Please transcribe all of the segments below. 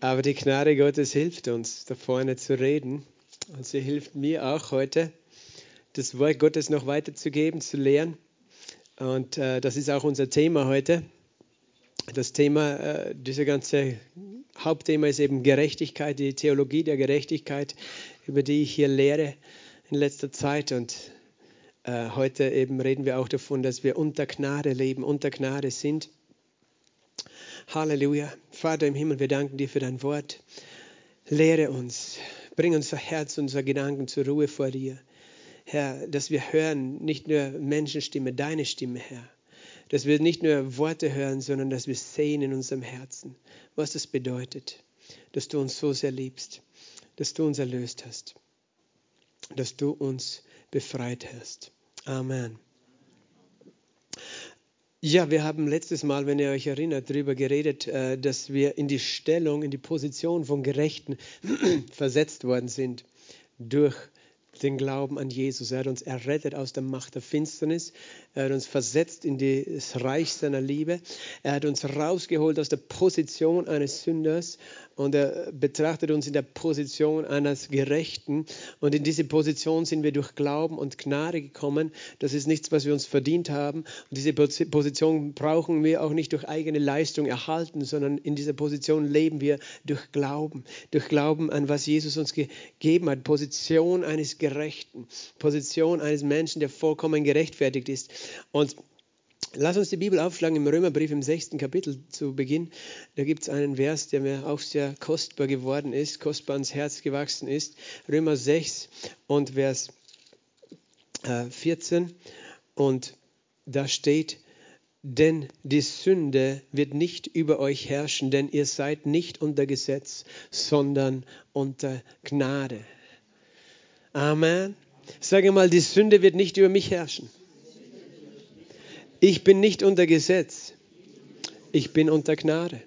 Aber die Gnade Gottes hilft uns, da vorne zu reden. Und sie hilft mir auch heute, das Wort Gottes noch weiterzugeben, zu lehren. Und äh, das ist auch unser Thema heute. Das Thema, äh, dieser ganze Hauptthema ist eben Gerechtigkeit, die Theologie der Gerechtigkeit, über die ich hier lehre in letzter Zeit. Und äh, heute eben reden wir auch davon, dass wir unter Gnade leben, unter Gnade sind. Halleluja. Vater im Himmel, wir danken dir für dein Wort. Lehre uns, bring unser Herz, unsere Gedanken zur Ruhe vor dir. Herr, dass wir hören, nicht nur Menschenstimme, deine Stimme, Herr. Dass wir nicht nur Worte hören, sondern dass wir sehen in unserem Herzen, was das bedeutet, dass du uns so sehr liebst, dass du uns erlöst hast, dass du uns befreit hast. Amen. Ja, wir haben letztes Mal, wenn ihr euch erinnert, darüber geredet, äh, dass wir in die Stellung, in die Position von Gerechten versetzt worden sind durch den Glauben an Jesus. Er hat uns errettet aus der Macht der Finsternis. Er hat uns versetzt in das Reich seiner Liebe. Er hat uns rausgeholt aus der Position eines Sünders und er betrachtet uns in der Position eines Gerechten. Und in diese Position sind wir durch Glauben und Gnade gekommen. Das ist nichts, was wir uns verdient haben. Und diese Position brauchen wir auch nicht durch eigene Leistung erhalten, sondern in dieser Position leben wir durch Glauben. Durch Glauben an was Jesus uns gegeben hat. Position eines Gerechten. Position eines Menschen, der vollkommen gerechtfertigt ist. Und Lass uns die Bibel aufschlagen im Römerbrief im sechsten Kapitel zu Beginn. Da gibt es einen Vers, der mir auch sehr kostbar geworden ist, kostbar ans Herz gewachsen ist. Römer 6 und Vers 14. Äh, und da steht, denn die Sünde wird nicht über euch herrschen, denn ihr seid nicht unter Gesetz, sondern unter Gnade. Amen. Sage mal, die Sünde wird nicht über mich herrschen. Ich bin nicht unter Gesetz, ich bin unter Gnade.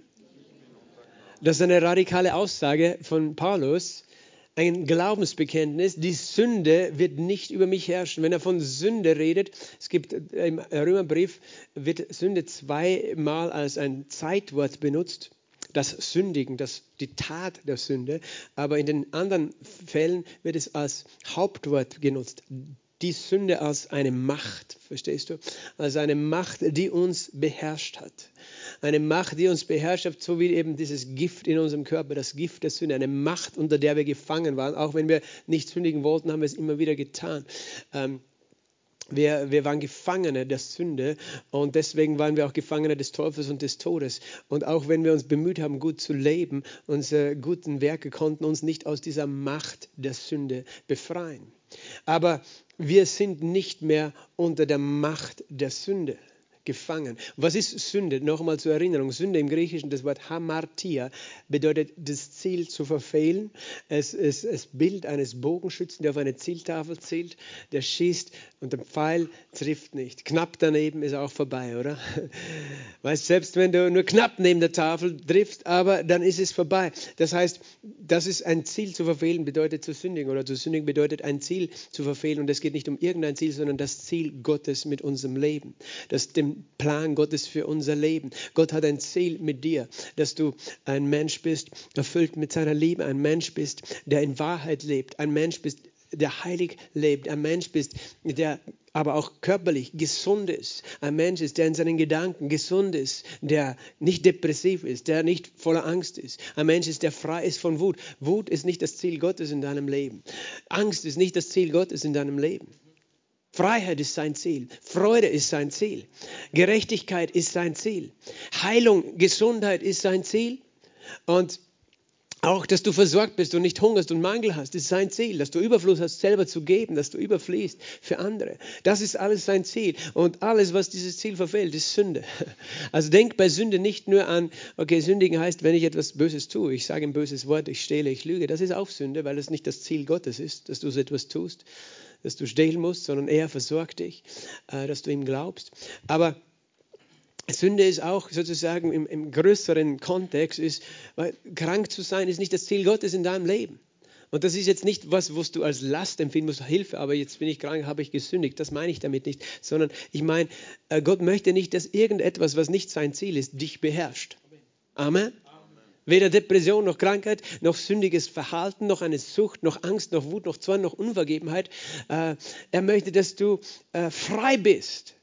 Das ist eine radikale Aussage von Paulus, ein Glaubensbekenntnis. Die Sünde wird nicht über mich herrschen. Wenn er von Sünde redet, es gibt im Römerbrief, wird Sünde zweimal als ein Zeitwort benutzt. Das Sündigen, das, die Tat der Sünde. Aber in den anderen Fällen wird es als Hauptwort genutzt die Sünde als eine Macht, verstehst du? Als eine Macht, die uns beherrscht hat. Eine Macht, die uns beherrscht hat, so wie eben dieses Gift in unserem Körper, das Gift der Sünde. Eine Macht, unter der wir gefangen waren. Auch wenn wir nicht sündigen wollten, haben wir es immer wieder getan. Ähm, wir, wir, waren Gefangene der Sünde und deswegen waren wir auch Gefangene des Teufels und des Todes. Und auch wenn wir uns bemüht haben, gut zu leben, unsere guten Werke konnten uns nicht aus dieser Macht der Sünde befreien. Aber wir sind nicht mehr unter der Macht der Sünde gefangen. Was ist Sünde? Nochmal zur Erinnerung. Sünde im Griechischen, das Wort Hamartia, bedeutet das Ziel zu verfehlen. Es ist das Bild eines Bogenschützen, der auf eine Zieltafel zielt, der schießt und der Pfeil trifft nicht. Knapp daneben ist auch vorbei, oder? Weißt, selbst wenn du nur knapp neben der Tafel triffst, aber dann ist es vorbei. Das heißt, das ist ein Ziel zu verfehlen, bedeutet zu sündigen oder zu sündigen bedeutet ein Ziel zu verfehlen und es geht nicht um irgendein Ziel, sondern das Ziel Gottes mit unserem Leben. Das dem Plan Gottes für unser Leben. Gott hat ein Ziel mit dir, dass du ein Mensch bist, erfüllt mit seiner Liebe, ein Mensch bist, der in Wahrheit lebt, ein Mensch bist, der heilig lebt, ein Mensch bist, der aber auch körperlich gesund ist, ein Mensch ist, der in seinen Gedanken gesund ist, der nicht depressiv ist, der nicht voller Angst ist, ein Mensch ist, der frei ist von Wut. Wut ist nicht das Ziel Gottes in deinem Leben. Angst ist nicht das Ziel Gottes in deinem Leben. Freiheit ist sein Ziel. Freude ist sein Ziel. Gerechtigkeit ist sein Ziel. Heilung, Gesundheit ist sein Ziel. Und auch, dass du versorgt bist und nicht hungerst und Mangel hast, ist sein Ziel. Dass du Überfluss hast, selber zu geben, dass du überfließt für andere. Das ist alles sein Ziel. Und alles, was dieses Ziel verfehlt, ist Sünde. Also denk bei Sünde nicht nur an, okay, sündigen heißt, wenn ich etwas Böses tue, ich sage ein böses Wort, ich stehle, ich lüge. Das ist auch Sünde, weil es nicht das Ziel Gottes ist, dass du so etwas tust dass du stehlen musst, sondern er versorgt dich, äh, dass du ihm glaubst. Aber Sünde ist auch sozusagen im, im größeren Kontext, ist, weil krank zu sein ist nicht das Ziel Gottes in deinem Leben. Und das ist jetzt nicht was, was du als Last empfinden musst, Hilfe, aber jetzt bin ich krank, habe ich gesündigt. Das meine ich damit nicht, sondern ich meine, äh, Gott möchte nicht, dass irgendetwas, was nicht sein Ziel ist, dich beherrscht. Amen. Weder Depression noch Krankheit, noch sündiges Verhalten, noch eine Sucht, noch Angst, noch Wut, noch Zorn, noch Unvergebenheit. Äh, er möchte, dass du äh, frei bist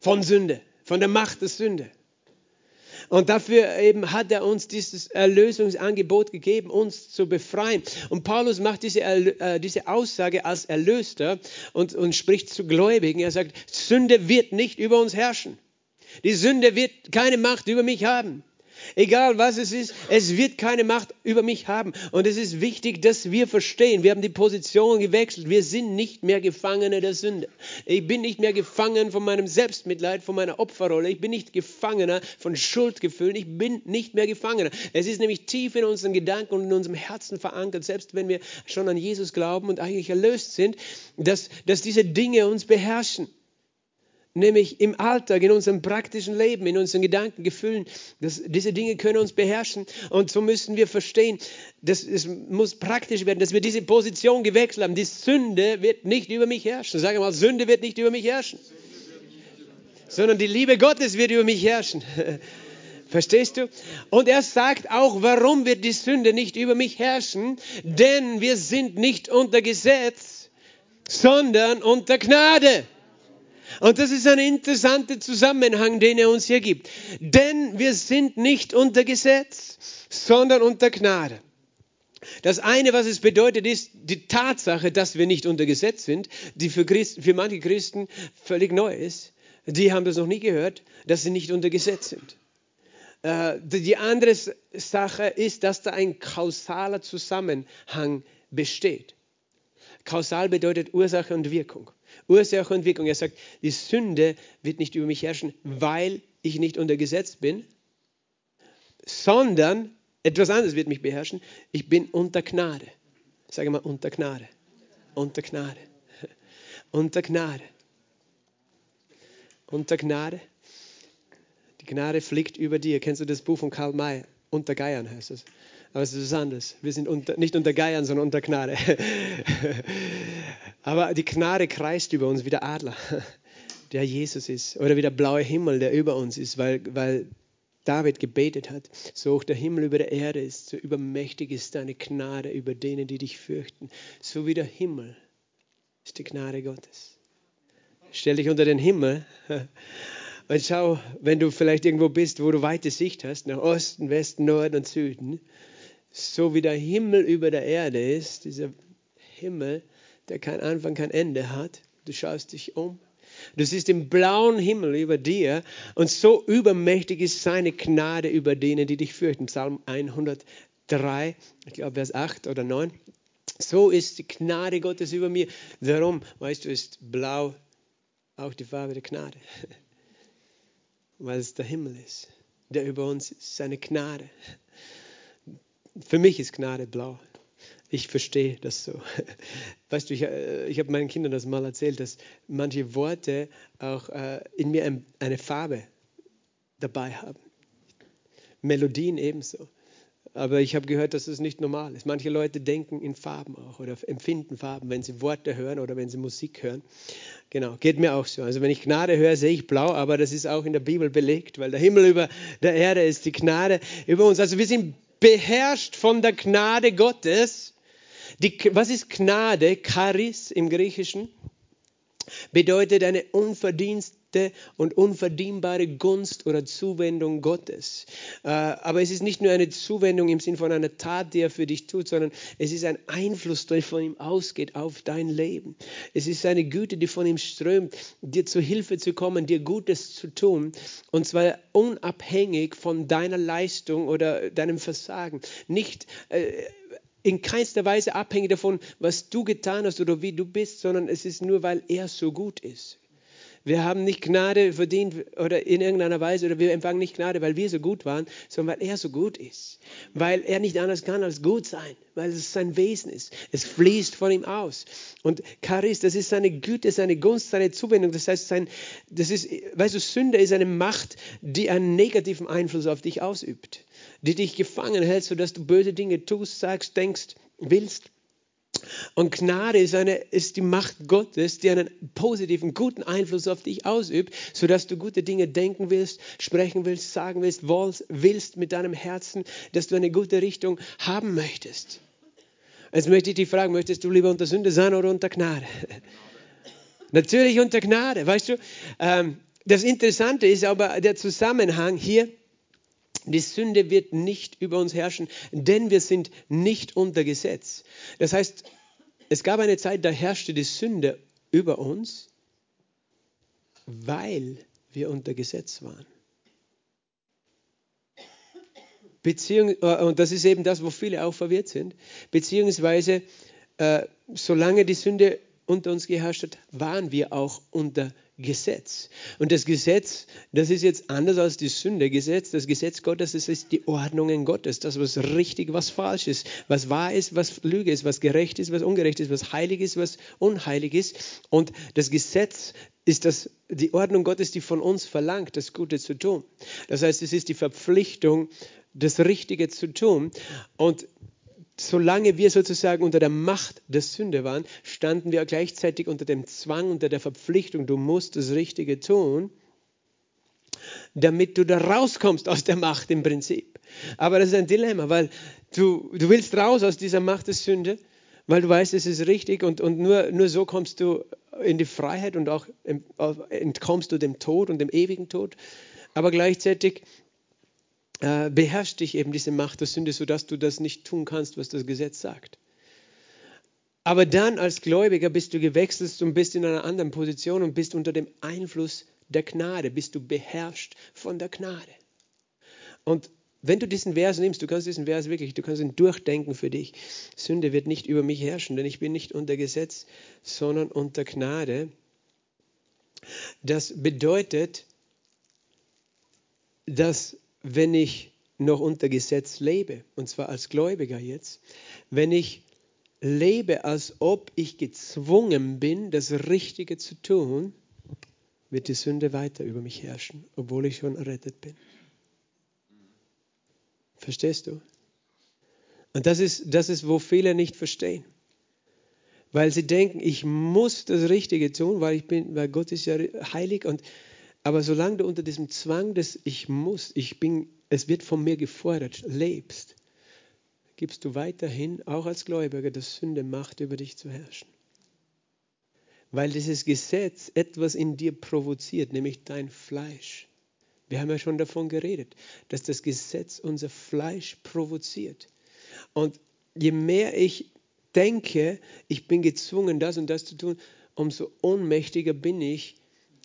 von Sünde, von der Macht der Sünde. Und dafür eben hat er uns dieses Erlösungsangebot gegeben, uns zu befreien. Und Paulus macht diese, äh, diese Aussage als Erlöster und, und spricht zu Gläubigen. Er sagt, Sünde wird nicht über uns herrschen. Die Sünde wird keine Macht über mich haben. Egal was es ist, es wird keine Macht über mich haben. Und es ist wichtig, dass wir verstehen, wir haben die Position gewechselt. Wir sind nicht mehr Gefangene der Sünde. Ich bin nicht mehr gefangen von meinem Selbstmitleid, von meiner Opferrolle. Ich bin nicht Gefangener von Schuldgefühlen. Ich bin nicht mehr Gefangener. Es ist nämlich tief in unseren Gedanken und in unserem Herzen verankert, selbst wenn wir schon an Jesus glauben und eigentlich erlöst sind, dass, dass diese Dinge uns beherrschen nämlich im Alltag, in unserem praktischen Leben, in unseren Gedanken, Gefühlen. Das, diese Dinge können uns beherrschen und so müssen wir verstehen, dass es muss praktisch werden, dass wir diese Position gewechselt haben. Die Sünde wird nicht über mich herrschen. Sag mal, Sünde wird nicht über mich herrschen, sondern die Liebe Gottes wird über mich herrschen. Verstehst du? Und er sagt auch, warum wird die Sünde nicht über mich herrschen? Denn wir sind nicht unter Gesetz, sondern unter Gnade. Und das ist ein interessanter Zusammenhang, den er uns hier gibt. Denn wir sind nicht unter Gesetz, sondern unter Gnade. Das eine, was es bedeutet, ist die Tatsache, dass wir nicht unter Gesetz sind, die für, Christen, für manche Christen völlig neu ist. Die haben das noch nie gehört, dass sie nicht unter Gesetz sind. Äh, die andere Sache ist, dass da ein kausaler Zusammenhang besteht. Kausal bedeutet Ursache und Wirkung. Ursache und Wirkung. Er sagt, die Sünde wird nicht über mich herrschen, weil ich nicht unter Gesetz bin, sondern etwas anderes wird mich beherrschen. Ich bin unter Gnade. Sage mal unter Gnade. Unter Gnade. Unter Gnade. Unter Gnade. Die Gnade fliegt über dir. Kennst du das Buch von Karl May? Unter Geiern heißt es. Aber es ist anders. Wir sind unter, nicht unter Geiern, sondern unter Gnade. Aber die Gnade kreist über uns wie der Adler, der Jesus ist. Oder wie der blaue Himmel, der über uns ist, weil, weil David gebetet hat. So hoch der Himmel über der Erde ist, so übermächtig ist deine Gnade über denen, die dich fürchten. So wie der Himmel ist die Gnade Gottes. Stell dich unter den Himmel und schau, wenn du vielleicht irgendwo bist, wo du weite Sicht hast, nach Osten, Westen, Norden und Süden, so wie der Himmel über der Erde ist, dieser Himmel, der kein Anfang, kein Ende hat. Du schaust dich um. Du siehst den blauen Himmel über dir und so übermächtig ist seine Gnade über denen, die dich fürchten. Psalm 103, ich glaube Vers 8 oder 9. So ist die Gnade Gottes über mir. Darum, weißt du, ist blau auch die Farbe der Gnade. Weil es der Himmel ist, der über uns ist, seine Gnade. Für mich ist Gnade blau. Ich verstehe das so. Weißt du, ich, äh, ich habe meinen Kindern das mal erzählt, dass manche Worte auch äh, in mir eine Farbe dabei haben. Melodien ebenso. Aber ich habe gehört, dass es nicht normal ist. Manche Leute denken in Farben auch oder empfinden Farben, wenn sie Worte hören oder wenn sie Musik hören. Genau, geht mir auch so. Also wenn ich Gnade höre, sehe ich blau, aber das ist auch in der Bibel belegt, weil der Himmel über der Erde ist, die Gnade über uns. Also wir sind beherrscht von der Gnade Gottes. Die, was ist Gnade? Charis im Griechischen bedeutet eine unverdienste und unverdienbare Gunst oder Zuwendung Gottes. Äh, aber es ist nicht nur eine Zuwendung im Sinn von einer Tat, die er für dich tut, sondern es ist ein Einfluss, der von ihm ausgeht auf dein Leben. Es ist eine Güte, die von ihm strömt, dir zu Hilfe zu kommen, dir Gutes zu tun. Und zwar unabhängig von deiner Leistung oder deinem Versagen. Nicht äh, in keinster Weise abhängig davon, was du getan hast oder wie du bist, sondern es ist nur, weil er so gut ist. Wir haben nicht Gnade verdient oder in irgendeiner Weise oder wir empfangen nicht Gnade, weil wir so gut waren, sondern weil er so gut ist. Weil er nicht anders kann als gut sein, weil es sein Wesen ist. Es fließt von ihm aus. Und Charis, das ist seine Güte, seine Gunst, seine Zuwendung. Das heißt, sein, das ist, weißt du, Sünde ist eine Macht, die einen negativen Einfluss auf dich ausübt, die dich gefangen hält, sodass du böse Dinge tust, sagst, denkst, willst. Und Gnade ist, eine, ist die Macht Gottes, die einen positiven, guten Einfluss auf dich ausübt, sodass du gute Dinge denken willst, sprechen willst, sagen willst, willst mit deinem Herzen, dass du eine gute Richtung haben möchtest. Jetzt möchte ich dich fragen, möchtest du lieber unter Sünde sein oder unter Gnade? Natürlich unter Gnade, weißt du. Ähm, das Interessante ist aber der Zusammenhang hier. Die Sünde wird nicht über uns herrschen, denn wir sind nicht unter Gesetz. Das heißt, es gab eine Zeit, da herrschte die Sünde über uns, weil wir unter Gesetz waren. Beziehung, äh, und das ist eben das, wo viele auch verwirrt sind, beziehungsweise äh, solange die Sünde unter uns geherrscht hat, waren wir auch unter Gesetz. Und das Gesetz, das ist jetzt anders als die Sünde. Gesetz, das Gesetz Gottes, das ist die Ordnungen Gottes. Das, was richtig, was falsch ist, was wahr ist, was Lüge ist, was gerecht ist, was ungerecht ist, was heilig ist, was unheilig ist. Und das Gesetz ist das, die Ordnung Gottes, die von uns verlangt, das Gute zu tun. Das heißt, es ist die Verpflichtung, das Richtige zu tun. Und solange wir sozusagen unter der Macht der Sünde waren, standen wir gleichzeitig unter dem Zwang, unter der Verpflichtung, du musst das Richtige tun, damit du da rauskommst aus der Macht im Prinzip. Aber das ist ein Dilemma, weil du, du willst raus aus dieser Macht der Sünde, weil du weißt, es ist richtig und, und nur, nur so kommst du in die Freiheit und auch entkommst du dem Tod und dem ewigen Tod. Aber gleichzeitig äh, beherrscht dich eben diese Macht der Sünde, sodass du das nicht tun kannst, was das Gesetz sagt. Aber dann als Gläubiger bist du gewechselt und bist in einer anderen Position und bist unter dem Einfluss der Gnade, bist du beherrscht von der Gnade. Und wenn du diesen Vers nimmst, du kannst diesen Vers wirklich, du kannst ihn durchdenken für dich. Sünde wird nicht über mich herrschen, denn ich bin nicht unter Gesetz, sondern unter Gnade. Das bedeutet, dass wenn ich noch unter Gesetz lebe, und zwar als Gläubiger jetzt, wenn ich lebe, als ob ich gezwungen bin, das Richtige zu tun, wird die Sünde weiter über mich herrschen, obwohl ich schon errettet bin. Verstehst du? Und das ist, das ist, wo viele nicht verstehen. Weil sie denken, ich muss das Richtige tun, weil, ich bin, weil Gott ist ja heilig und aber solange du unter diesem Zwang des Ich muss, ich bin, es wird von mir gefordert, lebst, gibst du weiterhin, auch als Gläubiger, das Sünde Macht über dich zu herrschen. Weil dieses Gesetz etwas in dir provoziert, nämlich dein Fleisch. Wir haben ja schon davon geredet, dass das Gesetz unser Fleisch provoziert. Und je mehr ich denke, ich bin gezwungen, das und das zu tun, umso ohnmächtiger bin ich,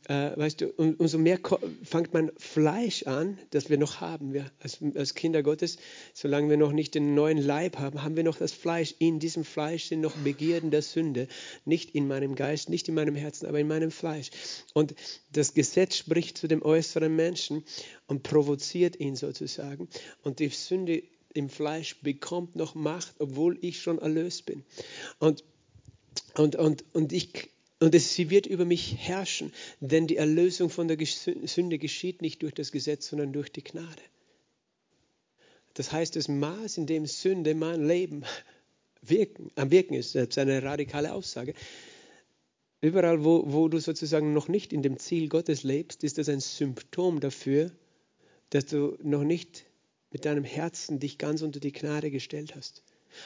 äh, weißt du, um, umso mehr fängt man Fleisch an, das wir noch haben. Wir als, als, Kinder Gottes, solange wir noch nicht den neuen Leib haben, haben wir noch das Fleisch. In diesem Fleisch sind noch Begierden der Sünde. Nicht in meinem Geist, nicht in meinem Herzen, aber in meinem Fleisch. Und das Gesetz spricht zu dem äußeren Menschen und provoziert ihn sozusagen. Und die Sünde im Fleisch bekommt noch Macht, obwohl ich schon erlöst bin. Und, und, und, und ich und es, sie wird über mich herrschen, denn die Erlösung von der Sünde geschieht nicht durch das Gesetz, sondern durch die Gnade. Das heißt, das Maß, in dem Sünde mein Leben wirken, am Wirken ist, ist eine radikale Aussage. Überall, wo, wo du sozusagen noch nicht in dem Ziel Gottes lebst, ist das ein Symptom dafür, dass du noch nicht mit deinem Herzen dich ganz unter die Gnade gestellt hast.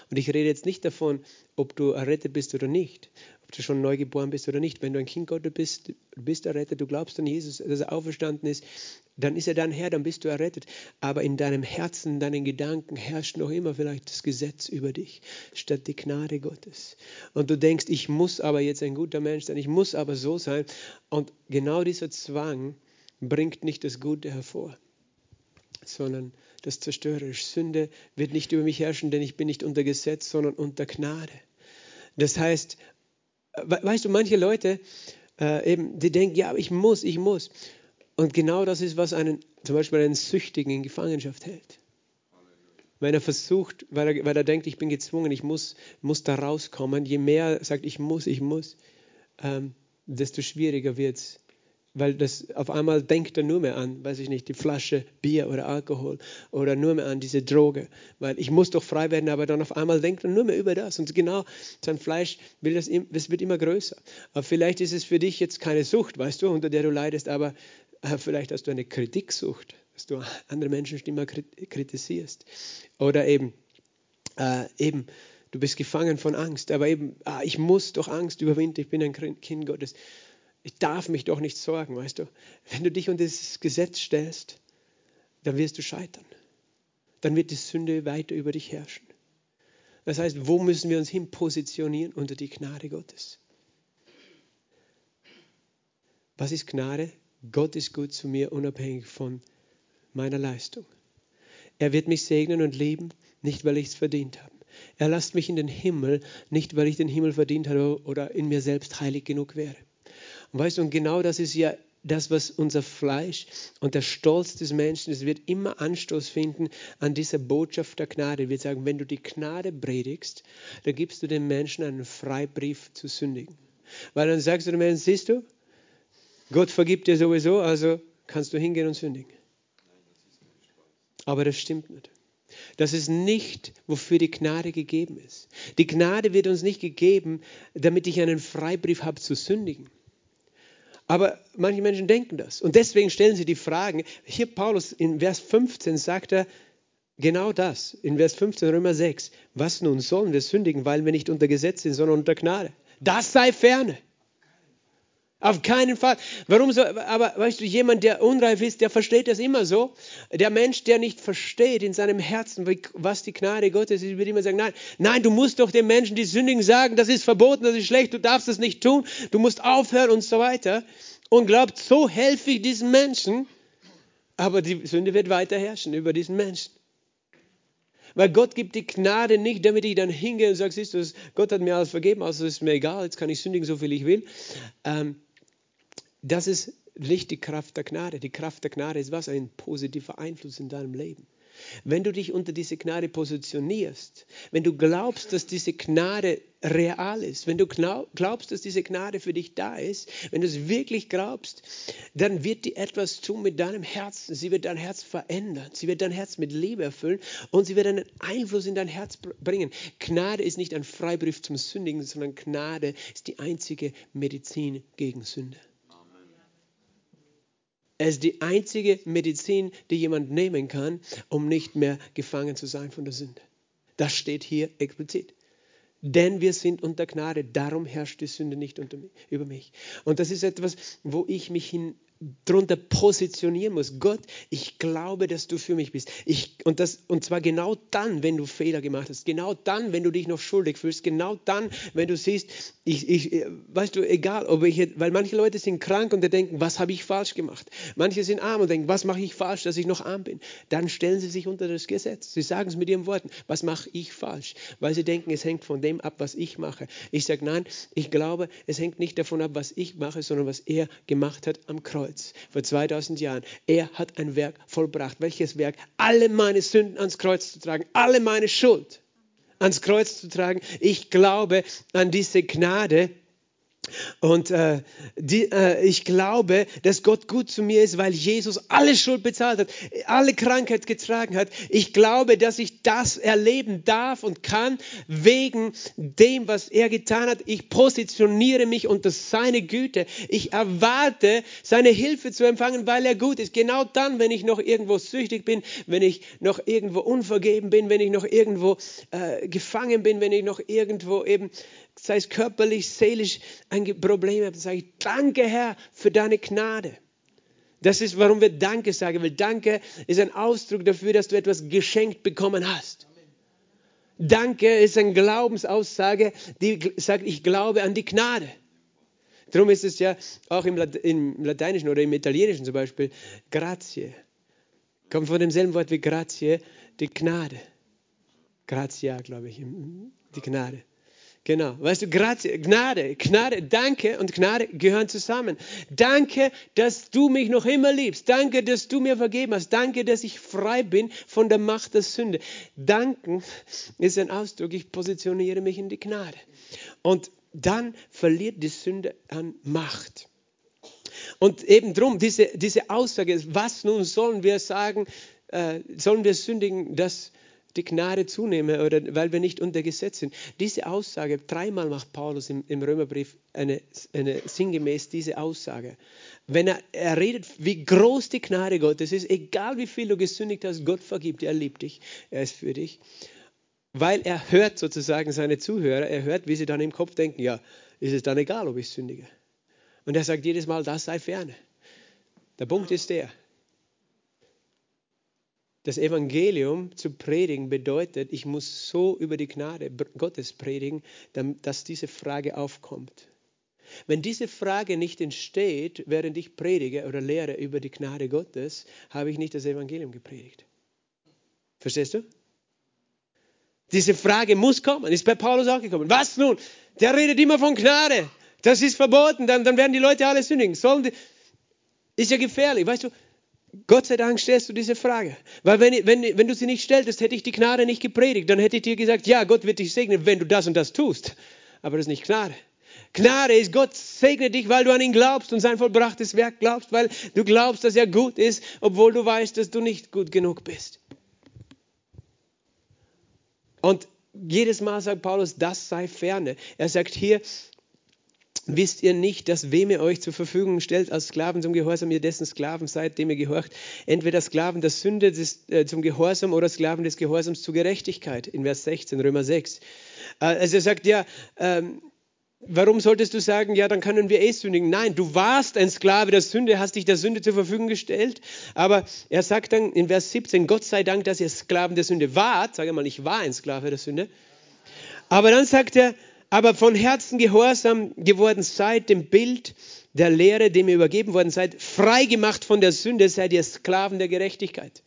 Und ich rede jetzt nicht davon, ob du errettet bist oder nicht, ob du schon neu geboren bist oder nicht. Wenn du ein Kind Gottes bist, du bist errettet, du glaubst an Jesus, dass er auferstanden ist, dann ist er dein Herr, dann bist du errettet. Aber in deinem Herzen, in deinen Gedanken herrscht noch immer vielleicht das Gesetz über dich, statt die Gnade Gottes. Und du denkst, ich muss aber jetzt ein guter Mensch sein, ich muss aber so sein. Und genau dieser Zwang bringt nicht das Gute hervor, sondern das Zerstörerische. Sünde wird nicht über mich herrschen, denn ich bin nicht unter Gesetz, sondern unter Gnade. Das heißt, weißt du, manche Leute, äh, eben, die denken, ja, ich muss, ich muss. Und genau das ist, was einen, zum Beispiel einen Süchtigen in Gefangenschaft hält. Wenn er versucht, weil er, weil er denkt, ich bin gezwungen, ich muss, muss da rauskommen, je mehr er sagt, ich muss, ich muss, ähm, desto schwieriger wird es, weil das auf einmal denkt er nur mehr an, weiß ich nicht, die Flasche Bier oder Alkohol oder nur mehr an diese Droge, weil ich muss doch frei werden, aber dann auf einmal denkt er nur mehr über das. Und genau sein Fleisch will das, das wird immer größer. Aber vielleicht ist es für dich jetzt keine Sucht, weißt du, unter der du leidest, aber äh, vielleicht hast du eine Kritiksucht, dass du andere Menschen immer kritisierst. Oder eben äh, eben du bist gefangen von Angst, aber eben ah, ich muss doch Angst überwinden, ich bin ein Kind Gottes ich darf mich doch nicht sorgen, weißt du. Wenn du dich unter dieses Gesetz stellst, dann wirst du scheitern. Dann wird die Sünde weiter über dich herrschen. Das heißt, wo müssen wir uns hin positionieren unter die Gnade Gottes? Was ist Gnade? Gott ist gut zu mir, unabhängig von meiner Leistung. Er wird mich segnen und lieben, nicht weil ich es verdient habe. Er lasst mich in den Himmel, nicht weil ich den Himmel verdient habe oder in mir selbst heilig genug wäre. Und weißt du, und genau das ist ja das, was unser Fleisch und der Stolz des Menschen, es wird immer Anstoß finden an dieser Botschaft der Gnade. Wir sagen, wenn du die Gnade predigst, dann gibst du den Menschen einen Freibrief zu sündigen. Weil dann sagst du den Menschen, siehst du, Gott vergibt dir sowieso, also kannst du hingehen und sündigen. Aber das stimmt nicht. Das ist nicht, wofür die Gnade gegeben ist. Die Gnade wird uns nicht gegeben, damit ich einen Freibrief habe zu sündigen. Aber manche Menschen denken das. Und deswegen stellen sie die Fragen. Hier Paulus in Vers 15 sagt er genau das. In Vers 15 Römer 6. Was nun sollen wir sündigen, weil wir nicht unter Gesetz sind, sondern unter Gnade? Das sei ferne. Auf keinen Fall. Warum so? Aber weißt du, jemand, der unreif ist, der versteht das immer so. Der Mensch, der nicht versteht in seinem Herzen, was die Gnade Gottes ist, wird immer sagen, nein, nein, du musst doch den Menschen, die sündigen, sagen, das ist verboten, das ist schlecht, du darfst das nicht tun, du musst aufhören und so weiter. Und glaubt, so helfe ich diesen Menschen, aber die Sünde wird weiter herrschen über diesen Menschen. Weil Gott gibt die Gnade nicht, damit ich dann hingehe und sage, siehst du, Gott hat mir alles vergeben, also ist mir egal, jetzt kann ich sündigen, so viel ich will. Ähm, das ist nicht die Kraft der Gnade. Die Kraft der Gnade ist was? Ein positiver Einfluss in deinem Leben. Wenn du dich unter diese Gnade positionierst, wenn du glaubst, dass diese Gnade real ist, wenn du glaubst, dass diese Gnade für dich da ist, wenn du es wirklich glaubst, dann wird die etwas tun mit deinem Herzen. Sie wird dein Herz verändern. Sie wird dein Herz mit Liebe erfüllen und sie wird einen Einfluss in dein Herz bringen. Gnade ist nicht ein Freibrief zum Sündigen, sondern Gnade ist die einzige Medizin gegen Sünde. Es ist die einzige Medizin, die jemand nehmen kann, um nicht mehr gefangen zu sein von der Sünde. Das steht hier explizit. Denn wir sind unter Gnade, darum herrscht die Sünde nicht mich, über mich. Und das ist etwas, wo ich mich hin, drunter positionieren muss. Gott, ich glaube, dass du für mich bist. Ich, und, das, und zwar genau dann, wenn du Fehler gemacht hast. Genau dann, wenn du dich noch schuldig fühlst. Genau dann, wenn du siehst, ich, ich, weißt du, egal, ob ich, weil manche Leute sind krank und denken, was habe ich falsch gemacht? Manche sind arm und denken, was mache ich falsch, dass ich noch arm bin? Dann stellen sie sich unter das Gesetz. Sie sagen es mit ihren Worten, was mache ich falsch? Weil sie denken, es hängt von dem ab, was ich mache. Ich sage, nein, ich glaube, es hängt nicht davon ab, was ich mache, sondern was er gemacht hat am Kreuz. Kreuz vor 2000 Jahren. Er hat ein Werk vollbracht. Welches Werk? Alle meine Sünden ans Kreuz zu tragen, alle meine Schuld ans Kreuz zu tragen. Ich glaube an diese Gnade und äh, die, äh, ich glaube, dass Gott gut zu mir ist, weil Jesus alle Schuld bezahlt hat, alle Krankheit getragen hat. Ich glaube, dass ich das erleben darf und kann wegen dem, was er getan hat. Ich positioniere mich unter seine Güte. Ich erwarte, seine Hilfe zu empfangen, weil er gut ist. Genau dann, wenn ich noch irgendwo süchtig bin, wenn ich noch irgendwo unvergeben bin, wenn ich noch irgendwo äh, gefangen bin, wenn ich noch irgendwo eben sei es körperlich, seelisch, ein Problem habt, sage ich, danke Herr für deine Gnade. Das ist, warum wir Danke sagen, weil Danke ist ein Ausdruck dafür, dass du etwas geschenkt bekommen hast. Danke ist eine Glaubensaussage, die sagt, ich glaube an die Gnade. Darum ist es ja auch im, Lateinischen oder im Italienischen zum Beispiel Grazie. Kommt von demselben Wort wie Grazie, die Gnade. Grazia, glaube ich, die Gnade. Genau, weißt du, Grazie, Gnade, Gnade, Danke und Gnade gehören zusammen. Danke, dass du mich noch immer liebst. Danke, dass du mir vergeben hast. Danke, dass ich frei bin von der Macht der Sünde. Danken ist ein Ausdruck, ich positioniere mich in die Gnade. Und dann verliert die Sünde an Macht. Und eben drum, diese, diese Aussage, was nun sollen wir sagen, äh, sollen wir sündigen, dass die Gnade zunehme oder weil wir nicht unter Gesetz sind. Diese Aussage, dreimal macht Paulus im, im Römerbrief eine, eine sinngemäß diese Aussage. Wenn er, er redet, wie groß die Gnade Gottes ist, egal wie viel du gesündigt hast, Gott vergibt er liebt dich, er ist für dich. Weil er hört sozusagen seine Zuhörer, er hört, wie sie dann im Kopf denken, ja, ist es dann egal, ob ich sündige. Und er sagt jedes Mal, das sei ferne. Der Punkt ist der, das Evangelium zu predigen bedeutet, ich muss so über die Gnade Gottes predigen, dass diese Frage aufkommt. Wenn diese Frage nicht entsteht, während ich predige oder lehre über die Gnade Gottes, habe ich nicht das Evangelium gepredigt. Verstehst du? Diese Frage muss kommen, ist bei Paulus auch gekommen. Was nun? Der redet immer von Gnade. Das ist verboten, dann, dann werden die Leute alle sündigen. Sollen die, ist ja gefährlich. Weißt du, Gott sei Dank stellst du diese Frage. Weil wenn, wenn, wenn du sie nicht stelltest, hätte ich die Gnade nicht gepredigt. Dann hätte ich dir gesagt, ja, Gott wird dich segnen, wenn du das und das tust. Aber das ist nicht Gnade. Gnade ist, Gott segne dich, weil du an ihn glaubst und sein vollbrachtes Werk glaubst, weil du glaubst, dass er gut ist, obwohl du weißt, dass du nicht gut genug bist. Und jedes Mal sagt Paulus, das sei ferne. Er sagt hier, Wisst ihr nicht, dass wem ihr euch zur Verfügung stellt als Sklaven zum Gehorsam, ihr dessen Sklaven seid, dem ihr gehorcht? Entweder Sklaven der Sünde des, äh, zum Gehorsam oder Sklaven des Gehorsams zur Gerechtigkeit, in Vers 16, Römer 6. Äh, also er sagt ja, ähm, warum solltest du sagen, ja, dann können wir eh sündigen? Nein, du warst ein Sklave der Sünde, hast dich der Sünde zur Verfügung gestellt. Aber er sagt dann in Vers 17, Gott sei Dank, dass ihr Sklaven der Sünde wart. Sage mal, ich war ein Sklave der Sünde. Aber dann sagt er, aber von Herzen gehorsam geworden seid dem Bild der Lehre, dem ihr übergeben worden seid, frei gemacht von der Sünde, seid ihr Sklaven der Gerechtigkeit.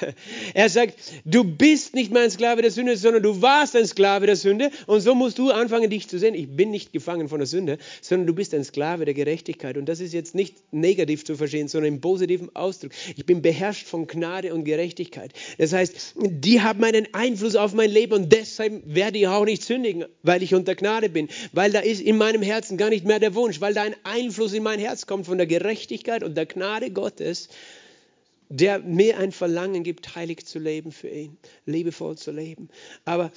Er sagt, du bist nicht mehr ein Sklave der Sünde, sondern du warst ein Sklave der Sünde. Und so musst du anfangen, dich zu sehen. Ich bin nicht gefangen von der Sünde, sondern du bist ein Sklave der Gerechtigkeit. Und das ist jetzt nicht negativ zu verstehen, sondern im positiven Ausdruck. Ich bin beherrscht von Gnade und Gerechtigkeit. Das heißt, die haben einen Einfluss auf mein Leben und deshalb werde ich auch nicht sündigen, weil ich unter Gnade bin. Weil da ist in meinem Herzen gar nicht mehr der Wunsch, weil da ein Einfluss in mein Herz kommt von der Gerechtigkeit und der Gnade Gottes der mir ein Verlangen gibt, heilig zu leben für ihn, liebevoll zu leben. Aber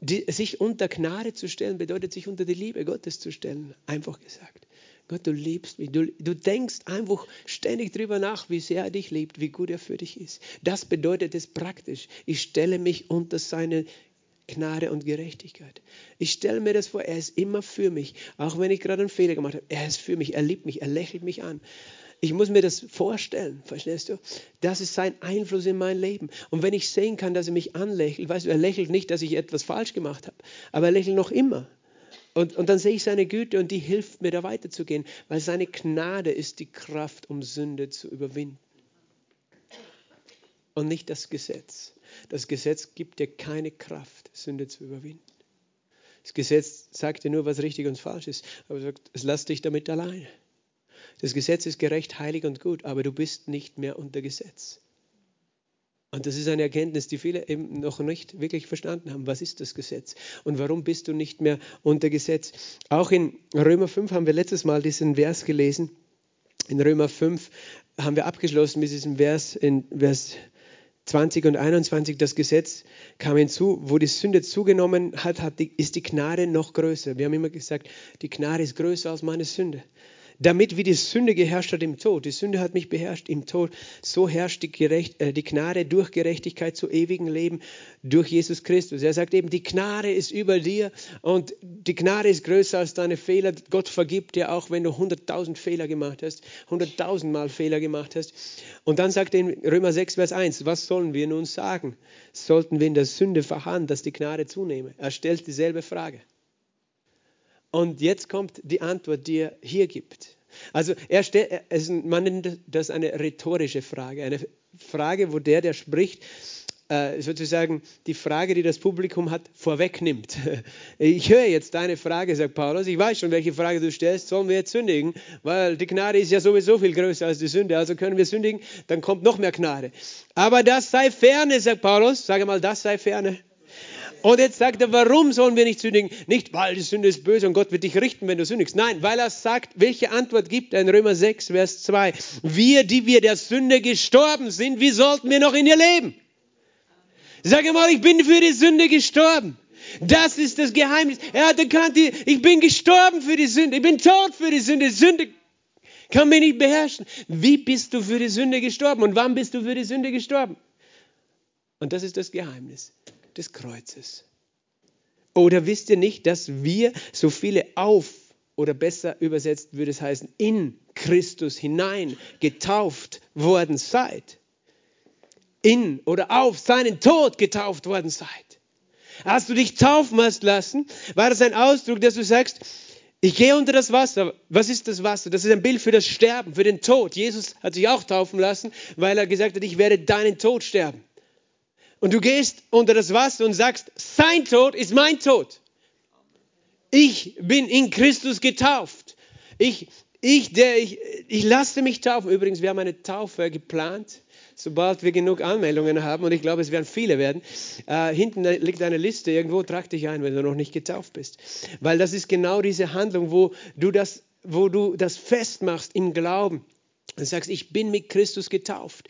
die, sich unter Gnade zu stellen, bedeutet sich unter die Liebe Gottes zu stellen, einfach gesagt. Gott, du liebst mich. Du, du denkst einfach ständig darüber nach, wie sehr er dich liebt, wie gut er für dich ist. Das bedeutet es praktisch. Ich stelle mich unter seine Gnade und Gerechtigkeit. Ich stelle mir das vor, er ist immer für mich, auch wenn ich gerade einen Fehler gemacht habe. Er ist für mich, er liebt mich, er lächelt mich an. Ich muss mir das vorstellen, verstehst du? Das ist sein Einfluss in mein Leben. Und wenn ich sehen kann, dass er mich anlächelt, weißt du, er lächelt nicht, dass ich etwas falsch gemacht habe, aber er lächelt noch immer. Und, und dann sehe ich seine Güte und die hilft mir da weiterzugehen, weil seine Gnade ist die Kraft, um Sünde zu überwinden. Und nicht das Gesetz. Das Gesetz gibt dir keine Kraft, Sünde zu überwinden. Das Gesetz sagt dir nur, was richtig und falsch ist, aber sagt, es lässt dich damit alleine. Das Gesetz ist gerecht, heilig und gut, aber du bist nicht mehr unter Gesetz. Und das ist eine Erkenntnis, die viele eben noch nicht wirklich verstanden haben. Was ist das Gesetz? Und warum bist du nicht mehr unter Gesetz? Auch in Römer 5 haben wir letztes Mal diesen Vers gelesen. In Römer 5 haben wir abgeschlossen mit diesem Vers in Vers 20 und 21. Das Gesetz kam hinzu, wo die Sünde zugenommen hat, hat die, ist die Gnade noch größer. Wir haben immer gesagt, die Gnade ist größer als meine Sünde damit wie die Sünde geherrscht hat im Tod. Die Sünde hat mich beherrscht im Tod. So herrscht die, Gerecht, äh, die Gnade durch Gerechtigkeit zu ewigem Leben durch Jesus Christus. Er sagt eben, die Gnade ist über dir und die Gnade ist größer als deine Fehler. Gott vergibt dir auch, wenn du hunderttausend Fehler gemacht hast, hunderttausend Mal Fehler gemacht hast. Und dann sagt er in Römer 6, Vers 1, was sollen wir nun sagen? Sollten wir in der Sünde verharren, dass die Gnade zunehme? Er stellt dieselbe Frage. Und jetzt kommt die Antwort, die er hier gibt. Also er stellt, man nennt das eine rhetorische Frage, eine Frage, wo der, der spricht, äh, sozusagen die Frage, die das Publikum hat, vorwegnimmt. Ich höre jetzt deine Frage, sagt Paulus. Ich weiß schon, welche Frage du stellst. Sollen wir jetzt sündigen? Weil die Gnade ist ja sowieso viel größer als die Sünde. Also können wir sündigen, dann kommt noch mehr Gnade. Aber das sei ferne, sagt Paulus. Sage mal, das sei ferne. Und jetzt sagt er, warum sollen wir nicht sündigen? Nicht, weil die Sünde ist böse und Gott wird dich richten, wenn du sündigst. Nein, weil er sagt, welche Antwort gibt er in Römer 6, Vers 2? Wir, die wir der Sünde gestorben sind, wie sollten wir noch in ihr leben? Sag mal, ich bin für die Sünde gestorben. Das ist das Geheimnis. Er hat erkannt, ich bin gestorben für die Sünde. Ich bin tot für die Sünde. Sünde kann mich nicht beherrschen. Wie bist du für die Sünde gestorben? Und wann bist du für die Sünde gestorben? Und das ist das Geheimnis des Kreuzes. Oder wisst ihr nicht, dass wir so viele auf, oder besser übersetzt würde es heißen, in Christus hinein getauft worden seid? In oder auf seinen Tod getauft worden seid. Hast du dich taufen lassen? War das ein Ausdruck, dass du sagst, ich gehe unter das Wasser. Was ist das Wasser? Das ist ein Bild für das Sterben, für den Tod. Jesus hat sich auch taufen lassen, weil er gesagt hat, ich werde deinen Tod sterben. Und du gehst unter das Wasser und sagst, sein Tod ist mein Tod. Ich bin in Christus getauft. Ich, ich, der, ich, ich lasse mich taufen. Übrigens, wir haben eine Taufe geplant, sobald wir genug Anmeldungen haben. Und ich glaube, es werden viele werden. Äh, hinten liegt eine Liste. Irgendwo trag dich ein, wenn du noch nicht getauft bist. Weil das ist genau diese Handlung, wo du das, wo du das festmachst im Glauben. Und sagst, ich bin mit Christus getauft.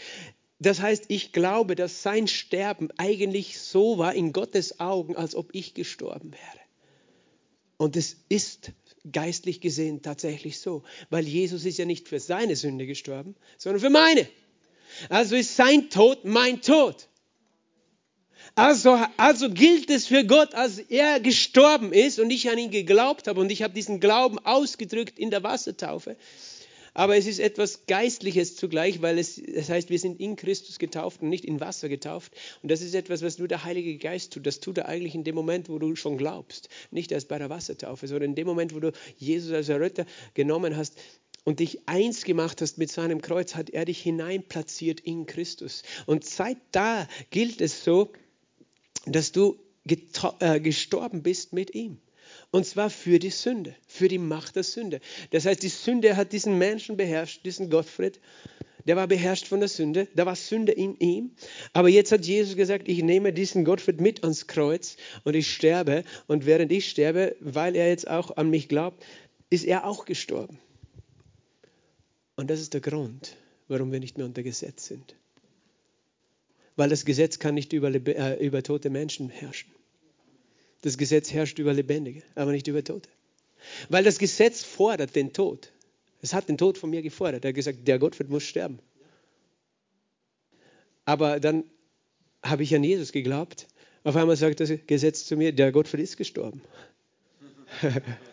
Das heißt, ich glaube, dass sein Sterben eigentlich so war in Gottes Augen, als ob ich gestorben wäre. Und es ist geistlich gesehen tatsächlich so, weil Jesus ist ja nicht für seine Sünde gestorben, sondern für meine. Also ist sein Tod mein Tod. Also, also gilt es für Gott, als er gestorben ist und ich an ihn geglaubt habe und ich habe diesen Glauben ausgedrückt in der Wassertaufe, aber es ist etwas Geistliches zugleich, weil es das heißt, wir sind in Christus getauft und nicht in Wasser getauft. Und das ist etwas, was nur der Heilige Geist tut. Das tut er eigentlich in dem Moment, wo du schon glaubst. Nicht erst bei der Wassertaufe, sondern in dem Moment, wo du Jesus als Erretter genommen hast und dich eins gemacht hast mit seinem Kreuz, hat er dich hineinplatziert in Christus. Und seit da gilt es so, dass du äh, gestorben bist mit ihm. Und zwar für die Sünde, für die Macht der Sünde. Das heißt, die Sünde hat diesen Menschen beherrscht, diesen Gottfried. Der war beherrscht von der Sünde, da war Sünde in ihm. Aber jetzt hat Jesus gesagt, ich nehme diesen Gottfried mit ans Kreuz und ich sterbe. Und während ich sterbe, weil er jetzt auch an mich glaubt, ist er auch gestorben. Und das ist der Grund, warum wir nicht mehr unter Gesetz sind. Weil das Gesetz kann nicht über, äh, über tote Menschen herrschen. Das Gesetz herrscht über Lebendige, aber nicht über Tote. Weil das Gesetz fordert den Tod. Es hat den Tod von mir gefordert. Er hat gesagt, der Gottfried muss sterben. Aber dann habe ich an Jesus geglaubt. Auf einmal sagt das Gesetz zu mir, der Gottfried ist gestorben.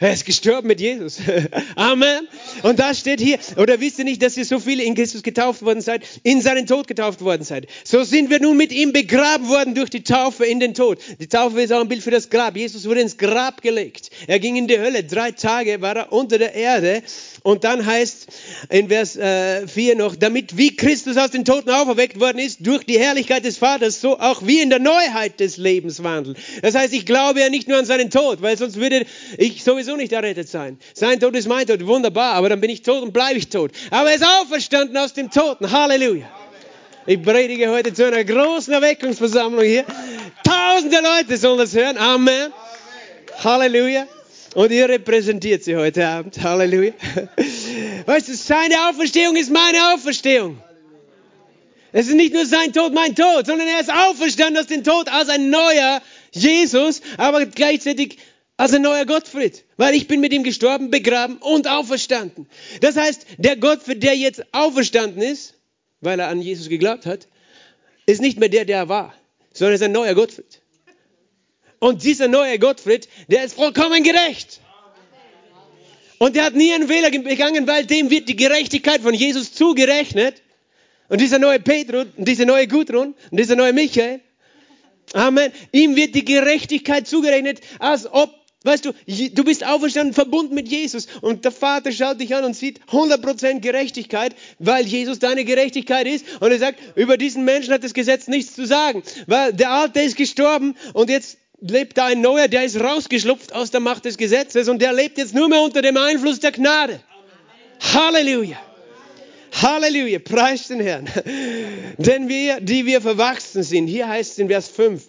Er ist gestorben mit Jesus. Amen. Und da steht hier, oder wisst ihr nicht, dass ihr so viele in Christus getauft worden seid, in seinen Tod getauft worden seid? So sind wir nun mit ihm begraben worden durch die Taufe in den Tod. Die Taufe ist auch ein Bild für das Grab. Jesus wurde ins Grab gelegt. Er ging in die Hölle. Drei Tage war er unter der Erde. Und dann heißt in Vers äh, 4 noch, damit wie Christus aus den Toten auferweckt worden ist, durch die Herrlichkeit des Vaters, so auch wie in der Neuheit des Lebens wandeln. Das heißt, ich glaube ja nicht nur an seinen Tod, weil sonst würde ich sowieso nicht errettet sein. Sein Tod ist mein Tod, wunderbar, aber dann bin ich tot und bleibe ich tot. Aber er ist auferstanden aus dem Toten. Halleluja. Ich predige heute zu einer großen Erweckungsversammlung hier. Tausende Leute sollen das hören. Amen. Halleluja. Und ihr repräsentiert sie heute Abend. Halleluja. Weißt du, seine Auferstehung ist meine Auferstehung. Es ist nicht nur sein Tod, mein Tod, sondern er ist auferstanden aus dem Tod als ein neuer Jesus, aber gleichzeitig als ein neuer Gottfried, weil ich bin mit ihm gestorben, begraben und auferstanden. Das heißt, der Gottfried, der jetzt auferstanden ist, weil er an Jesus geglaubt hat, ist nicht mehr der, der er war, sondern ist ein neuer Gottfried. Und dieser neue Gottfried, der ist vollkommen gerecht. Und der hat nie einen Fehler begangen, weil dem wird die Gerechtigkeit von Jesus zugerechnet. Und dieser neue Petrus, und dieser neue Gudrun, und dieser neue Michael, Amen, ihm wird die Gerechtigkeit zugerechnet, als ob, weißt du, du bist auferstanden, verbunden mit Jesus. Und der Vater schaut dich an und sieht 100% Gerechtigkeit, weil Jesus deine Gerechtigkeit ist. Und er sagt, über diesen Menschen hat das Gesetz nichts zu sagen, weil der Alte ist gestorben und jetzt lebt da ein Neuer, der ist rausgeschlupft aus der Macht des Gesetzes und der lebt jetzt nur mehr unter dem Einfluss der Gnade. Halleluja. Halleluja, preis den Herrn. Denn wir, die wir verwachsen sind, hier heißt es in Vers 5,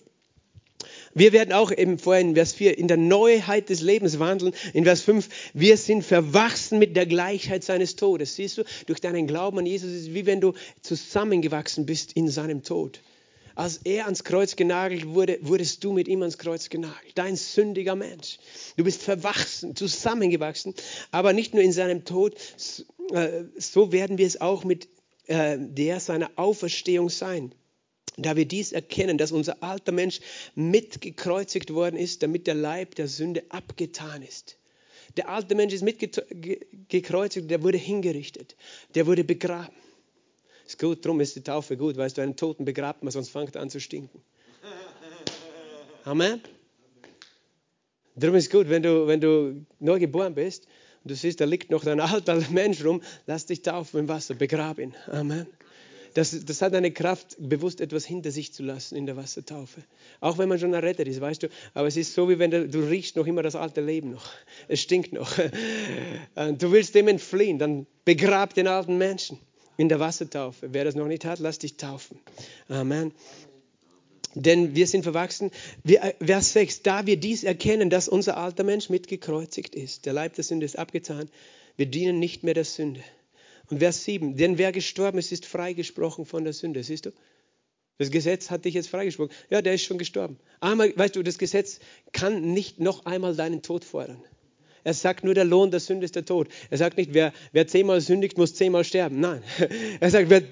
Wir werden auch eben vorhin in Vers 4 in der Neuheit des Lebens wandeln. In Vers 5, wir sind verwachsen mit der Gleichheit seines Todes. Siehst du, durch deinen Glauben an Jesus ist es wie wenn du zusammengewachsen bist in seinem Tod. Als er ans Kreuz genagelt wurde, wurdest du mit ihm ans Kreuz genagelt. Dein sündiger Mensch. Du bist verwachsen, zusammengewachsen, aber nicht nur in seinem Tod. Äh, so werden wir es auch mit äh, der seiner Auferstehung sein da wir dies erkennen, dass unser alter Mensch mitgekreuzigt worden ist, damit der Leib der Sünde abgetan ist. Der alte Mensch ist mitgekreuzigt, der wurde hingerichtet, der wurde begraben. Ist gut, darum ist die Taufe gut, weißt du, einen Toten begrabt man, sonst fängt er an zu stinken. Amen. Darum ist gut, wenn du, wenn du neu geboren bist und du siehst, da liegt noch ein alter Mensch rum, lass dich taufen im Wasser, begrab ihn. Amen. Das, das hat eine Kraft, bewusst etwas hinter sich zu lassen in der Wassertaufe. Auch wenn man schon errettet ist, weißt du. Aber es ist so, wie wenn du, du riechst noch immer das alte Leben noch. Es stinkt noch. Du willst dem entfliehen, dann begrab den alten Menschen in der Wassertaufe. Wer das noch nicht hat, lass dich taufen. Amen. Denn wir sind verwachsen. Wir, Vers 6, da wir dies erkennen, dass unser alter Mensch mitgekreuzigt ist, der Leib der Sünde ist abgetan, wir dienen nicht mehr der Sünde. Und Vers 7, denn wer gestorben ist, ist freigesprochen von der Sünde. Siehst du? Das Gesetz hat dich jetzt freigesprochen. Ja, der ist schon gestorben. Einmal, weißt du, das Gesetz kann nicht noch einmal deinen Tod fordern. Er sagt nur, der Lohn der Sünde ist der Tod. Er sagt nicht, wer, wer zehnmal sündigt, muss zehnmal sterben. Nein. Er sagt, wer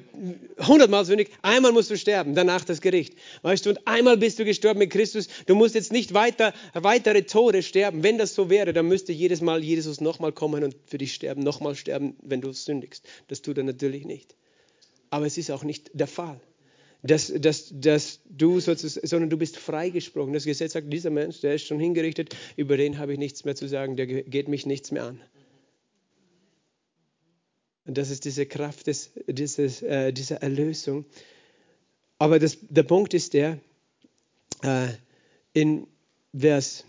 hundertmal sündigt, einmal musst du sterben, danach das Gericht. Weißt du, und einmal bist du gestorben mit Christus. Du musst jetzt nicht weiter, weitere Tode sterben. Wenn das so wäre, dann müsste jedes Mal Jesus nochmal kommen und für dich sterben, nochmal sterben, wenn du sündigst. Das tut er natürlich nicht. Aber es ist auch nicht der Fall dass, dass, dass du sozusagen, sondern du bist freigesprochen. Das Gesetz sagt, dieser Mensch, der ist schon hingerichtet, über den habe ich nichts mehr zu sagen, der geht mich nichts mehr an. Und das ist diese Kraft des, dieses, äh, dieser Erlösung. Aber das, der Punkt ist der, äh, in Vers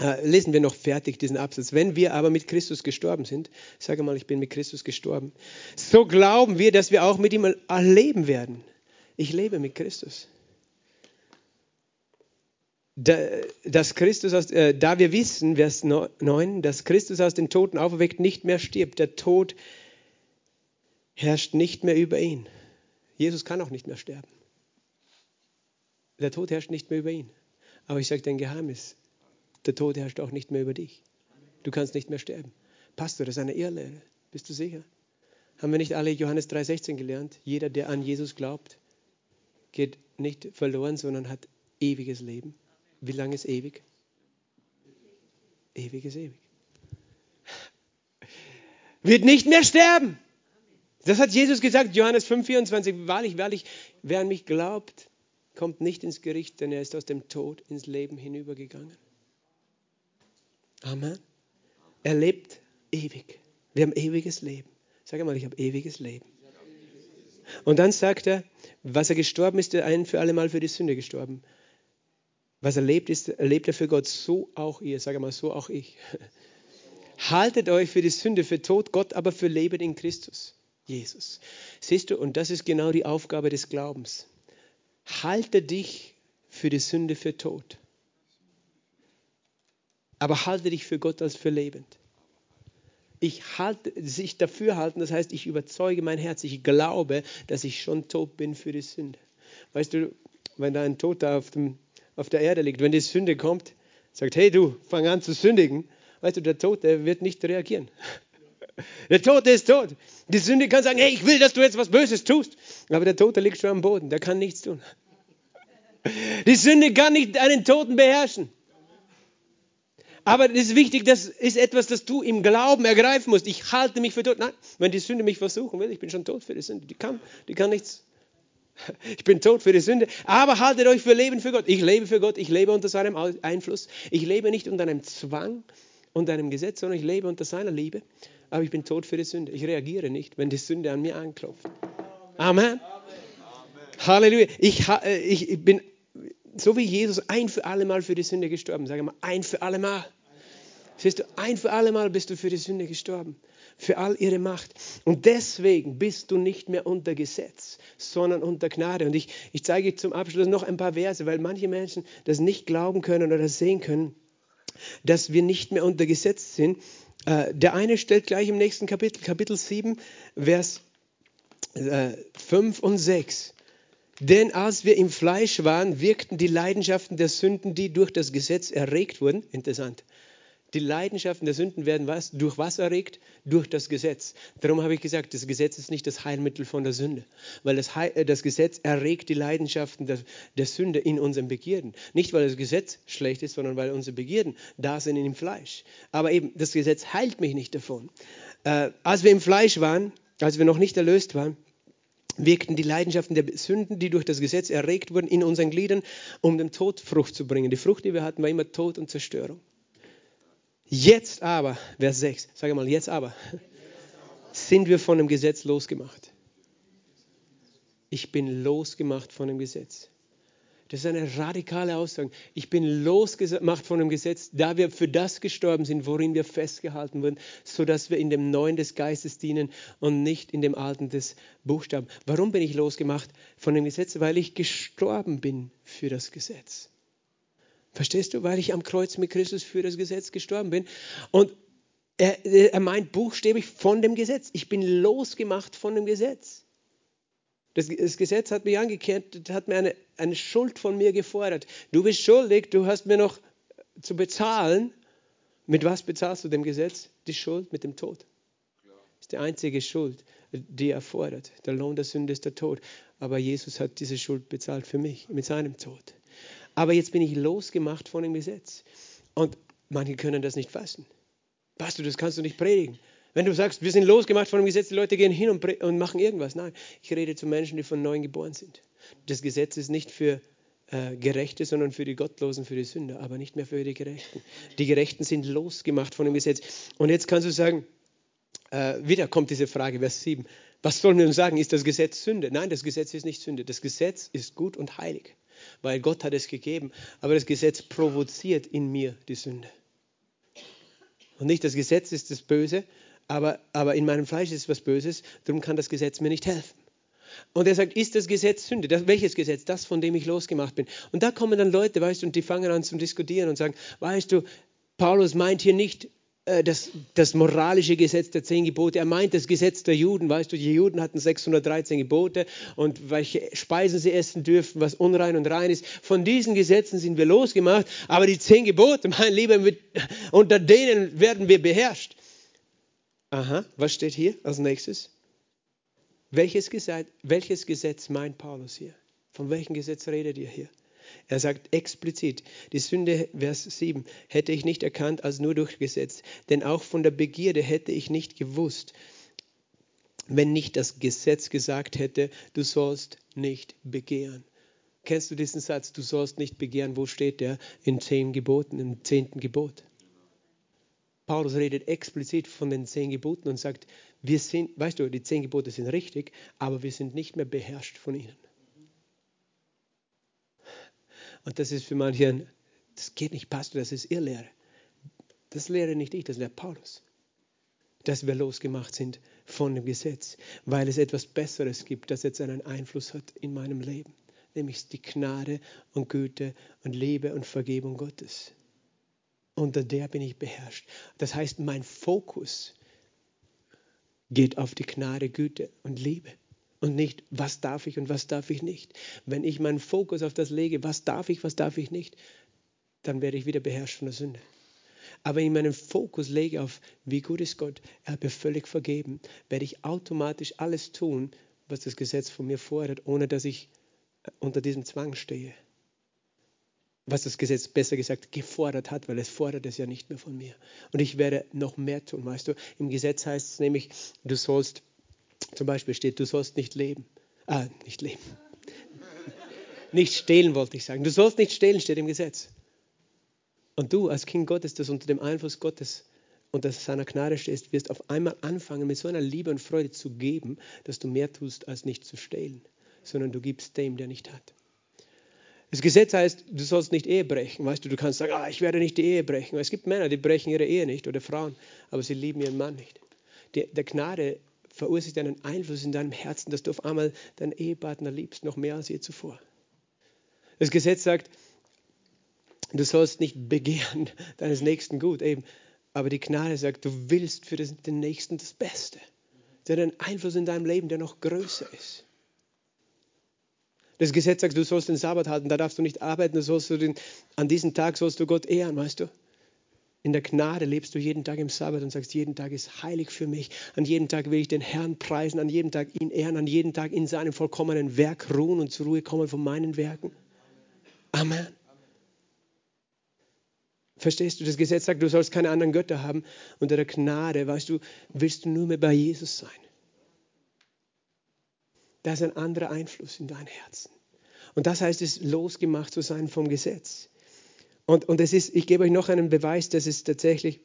äh, lesen wir noch fertig diesen Absatz. Wenn wir aber mit Christus gestorben sind, sage mal, ich bin mit Christus gestorben, so glauben wir, dass wir auch mit ihm leben werden. Ich lebe mit Christus. Da, dass Christus aus, äh, da wir wissen, Vers 9, dass Christus aus den Toten auferweckt nicht mehr stirbt. Der Tod herrscht nicht mehr über ihn. Jesus kann auch nicht mehr sterben. Der Tod herrscht nicht mehr über ihn. Aber ich sage dir ein Geheimnis. Der Tod herrscht auch nicht mehr über dich. Du kannst nicht mehr sterben. Pastor, das ist eine Irrlehre. Bist du sicher? Haben wir nicht alle Johannes 3,16 gelernt? Jeder, der an Jesus glaubt, geht nicht verloren, sondern hat ewiges Leben. Wie lange ist ewig? Ewig ist ewig. Wird nicht mehr sterben. Das hat Jesus gesagt, Johannes 5,24. Wahrlich, wahrlich, wer an mich glaubt, kommt nicht ins Gericht, denn er ist aus dem Tod ins Leben hinübergegangen. Amen. Er lebt ewig. Wir haben ewiges Leben. Sag einmal, ich habe ewiges Leben. Und dann sagt er, was er gestorben ist, er ein für alle Mal für die Sünde gestorben. Was er lebt, ist, er lebt er für Gott, so auch ihr. Sag einmal, so auch ich. Haltet euch für die Sünde für Tod, Gott aber für Leben in Christus, Jesus. Siehst du, und das ist genau die Aufgabe des Glaubens. Halte dich für die Sünde für Tod aber halte dich für Gott als für lebend. Ich halte, sich dafür halten, das heißt, ich überzeuge mein Herz, ich glaube, dass ich schon tot bin für die Sünde. Weißt du, wenn da ein Toter auf, dem, auf der Erde liegt, wenn die Sünde kommt, sagt, hey du, fang an zu sündigen, weißt du, der Tote wird nicht reagieren. Der Tote ist tot. Die Sünde kann sagen, hey, ich will, dass du jetzt was Böses tust. Aber der Tote liegt schon am Boden, der kann nichts tun. Die Sünde kann nicht einen Toten beherrschen. Aber es ist wichtig, das ist etwas, das du im Glauben ergreifen musst. Ich halte mich für tot. Nein, wenn die Sünde mich versuchen will, ich bin schon tot für die Sünde. Die kann, die kann nichts. Ich bin tot für die Sünde. Aber haltet euch für Leben für Gott. Ich lebe für Gott. Ich lebe unter seinem Einfluss. Ich lebe nicht unter einem Zwang und einem Gesetz, sondern ich lebe unter seiner Liebe. Aber ich bin tot für die Sünde. Ich reagiere nicht, wenn die Sünde an mir anklopft. Amen. Amen. Halleluja. Ich, äh, ich bin so wie Jesus ein für alle Mal für die Sünde gestorben. Sage mal, ein für alle Mal. Siehst du, ein für alle Mal bist du für die Sünde gestorben, für all ihre Macht. Und deswegen bist du nicht mehr unter Gesetz, sondern unter Gnade. Und ich, ich zeige zum Abschluss noch ein paar Verse, weil manche Menschen das nicht glauben können oder sehen können, dass wir nicht mehr unter Gesetz sind. Äh, der eine stellt gleich im nächsten Kapitel, Kapitel 7, Vers 5 äh, und 6. Denn als wir im Fleisch waren, wirkten die Leidenschaften der Sünden, die durch das Gesetz erregt wurden. Interessant. Die Leidenschaften der Sünden werden was? Durch was erregt? Durch das Gesetz. Darum habe ich gesagt, das Gesetz ist nicht das Heilmittel von der Sünde, weil das, Heil, äh, das Gesetz erregt die Leidenschaften der, der, Sünde in unseren Begierden. Nicht, weil das Gesetz schlecht ist, sondern weil unsere Begierden da sind in dem Fleisch. Aber eben, das Gesetz heilt mich nicht davon. Äh, als wir im Fleisch waren, als wir noch nicht erlöst waren, wirkten die Leidenschaften der Sünden, die durch das Gesetz erregt wurden, in unseren Gliedern, um dem Tod Frucht zu bringen. Die Frucht, die wir hatten, war immer Tod und Zerstörung. Jetzt aber, Vers 6, sage mal, jetzt aber, sind wir von dem Gesetz losgemacht. Ich bin losgemacht von dem Gesetz. Das ist eine radikale Aussage. Ich bin losgemacht von dem Gesetz, da wir für das gestorben sind, worin wir festgehalten wurden, sodass wir in dem Neuen des Geistes dienen und nicht in dem Alten des Buchstaben. Warum bin ich losgemacht von dem Gesetz? Weil ich gestorben bin für das Gesetz. Verstehst du? Weil ich am Kreuz mit Christus für das Gesetz gestorben bin. Und er, er meint buchstäblich von dem Gesetz. Ich bin losgemacht von dem Gesetz. Das, das, Gesetz hat mich angekehrt, hat mir eine, eine Schuld von mir gefordert. Du bist schuldig, du hast mir noch zu bezahlen. Mit was bezahlst du dem Gesetz? Die Schuld mit dem Tod. Das ist die einzige Schuld, die er fordert. Der Lohn der Sünde ist der Tod. Aber Jesus hat diese Schuld bezahlt für mich mit seinem Tod. Aber jetzt bin ich losgemacht von dem Gesetz. Und manche können das nicht fassen. Pastor, das kannst du nicht predigen. Wenn du sagst, wir sind losgemacht von dem Gesetz, die Leute gehen hin und, und machen irgendwas. Nein, ich rede zu Menschen, die von neuem geboren sind. Das Gesetz ist nicht für äh, Gerechte, sondern für die Gottlosen, für die Sünder, aber nicht mehr für die Gerechten. Die Gerechten sind losgemacht von dem Gesetz. Und jetzt kannst du sagen, äh, wieder kommt diese Frage, Vers 7. Was sollen wir uns sagen? Ist das Gesetz Sünde? Nein, das Gesetz ist nicht Sünde. Das Gesetz ist gut und heilig, weil Gott hat es gegeben. Aber das Gesetz provoziert in mir die Sünde. Und nicht das Gesetz ist das Böse, aber, aber in meinem Fleisch ist was Böses, darum kann das Gesetz mir nicht helfen. Und er sagt, ist das Gesetz Sünde? Das, welches Gesetz? Das, von dem ich losgemacht bin. Und da kommen dann Leute, weißt du, und die fangen an zu diskutieren und sagen, weißt du, Paulus meint hier nicht äh, das, das moralische Gesetz der zehn Gebote. Er meint das Gesetz der Juden. Weißt du, die Juden hatten 613 Gebote und welche Speisen sie essen dürfen, was unrein und rein ist. Von diesen Gesetzen sind wir losgemacht. Aber die zehn Gebote, mein Lieber, mit, unter denen werden wir beherrscht. Aha, was steht hier als nächstes? Welches Gesetz, welches Gesetz meint Paulus hier? Von welchem Gesetz redet ihr hier? Er sagt explizit, die Sünde, Vers 7, hätte ich nicht erkannt als nur durch Gesetz, denn auch von der Begierde hätte ich nicht gewusst, wenn nicht das Gesetz gesagt hätte, du sollst nicht begehren. Kennst du diesen Satz, du sollst nicht begehren? Wo steht der? In zehn Geboten, im zehnten Gebot. Paulus redet explizit von den zehn Geboten und sagt, wir sind, weißt du, die zehn Gebote sind richtig, aber wir sind nicht mehr beherrscht von ihnen. Und das ist für manche, ein, das geht nicht, Pastor, das ist Irrlehre. Das lehre nicht ich, das lehrt Paulus. Dass wir losgemacht sind von dem Gesetz, weil es etwas Besseres gibt, das jetzt einen Einfluss hat in meinem Leben. Nämlich die Gnade und Güte und Liebe und Vergebung Gottes unter der bin ich beherrscht. Das heißt, mein Fokus geht auf die Gnade, Güte und Liebe und nicht, was darf ich und was darf ich nicht. Wenn ich meinen Fokus auf das lege, was darf ich, was darf ich nicht, dann werde ich wieder beherrscht von der Sünde. Aber wenn ich meinen Fokus lege auf, wie gut ist Gott, er hat mir völlig vergeben, werde ich automatisch alles tun, was das Gesetz von mir fordert, ohne dass ich unter diesem Zwang stehe was das Gesetz besser gesagt gefordert hat, weil es fordert es ja nicht mehr von mir. Und ich werde noch mehr tun, weißt du. Im Gesetz heißt es nämlich, du sollst, zum Beispiel steht, du sollst nicht leben. Ah, nicht leben. nicht stehlen wollte ich sagen. Du sollst nicht stehlen, steht im Gesetz. Und du als Kind Gottes, das unter dem Einfluss Gottes und dass seiner Gnade stehst, wirst auf einmal anfangen, mit so einer Liebe und Freude zu geben, dass du mehr tust, als nicht zu stehlen, sondern du gibst dem, der nicht hat. Das Gesetz heißt, du sollst nicht Ehe brechen. Weißt du, du kannst sagen, ah, ich werde nicht die Ehe brechen. Es gibt Männer, die brechen ihre Ehe nicht oder Frauen, aber sie lieben ihren Mann nicht. Die, der Gnade verursacht einen Einfluss in deinem Herzen, dass du auf einmal deinen Ehepartner liebst, noch mehr als je zuvor. Das Gesetz sagt, du sollst nicht begehren deines Nächsten gut, eben. Aber die Gnade sagt, du willst für den Nächsten das Beste. Der hat einen Einfluss in deinem Leben, der noch größer ist. Das Gesetz sagt, du sollst den Sabbat halten, da darfst du nicht arbeiten, da sollst du den, an diesem Tag sollst du Gott ehren, weißt du? In der Gnade lebst du jeden Tag im Sabbat und sagst, jeden Tag ist heilig für mich. An jedem Tag will ich den Herrn preisen, an jedem Tag ihn ehren, an jedem Tag in seinem vollkommenen Werk ruhen und zur Ruhe kommen von meinen Werken. Amen. Verstehst du, das Gesetz sagt, du sollst keine anderen Götter haben. Unter der Gnade, weißt du, willst du nur mehr bei Jesus sein. Da ist ein anderer Einfluss in dein Herzen. Und das heißt es, losgemacht zu sein vom Gesetz. Und, und es ist, ich gebe euch noch einen Beweis, dass es tatsächlich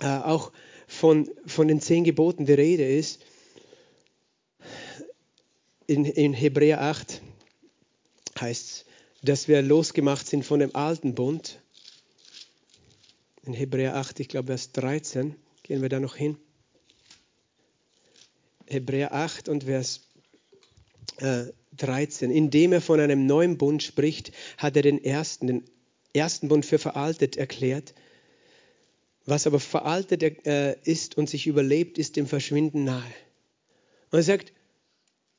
äh, auch von, von den zehn Geboten die Rede ist. In, in Hebräer 8 heißt es, dass wir losgemacht sind von dem alten Bund. In Hebräer 8, ich glaube Vers 13, gehen wir da noch hin. Hebräer 8 und Vers äh, 13. Indem er von einem neuen Bund spricht, hat er den ersten, den ersten Bund für veraltet erklärt. Was aber veraltet äh, ist und sich überlebt, ist dem Verschwinden nahe. Und er sagt,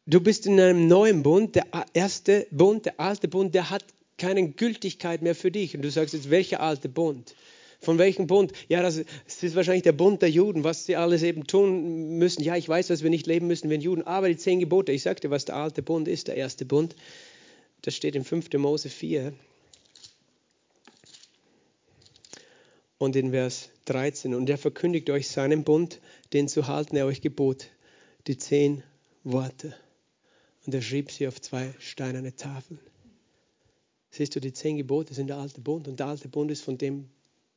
du bist in einem neuen Bund, der erste Bund, der alte Bund, der hat keine Gültigkeit mehr für dich. Und du sagst jetzt, welcher alte Bund? Von welchem Bund? Ja, das, ist wahrscheinlich der Bund der Juden, was sie alles eben tun müssen. Ja, ich weiß, dass wir nicht leben müssen wie Juden, aber die zehn Gebote, ich sagte, was der alte Bund ist, der erste Bund, das steht in 5. Mose 4 und in Vers 13. Und er verkündigt euch seinen Bund, den zu halten er euch gebot, die zehn Worte und er schrieb sie auf zwei steinerne Tafeln. Siehst du, die zehn Gebote sind der alte Bund und der alte Bund ist von dem,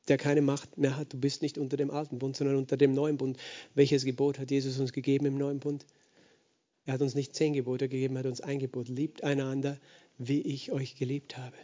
der keine Macht mehr hat. Du bist nicht unter dem alten Bund, sondern unter dem neuen Bund. Welches Gebot hat Jesus uns gegeben im neuen Bund? Er hat uns nicht zehn Gebote gegeben, er hat uns ein Gebot. Liebt einander, wie ich euch geliebt habe.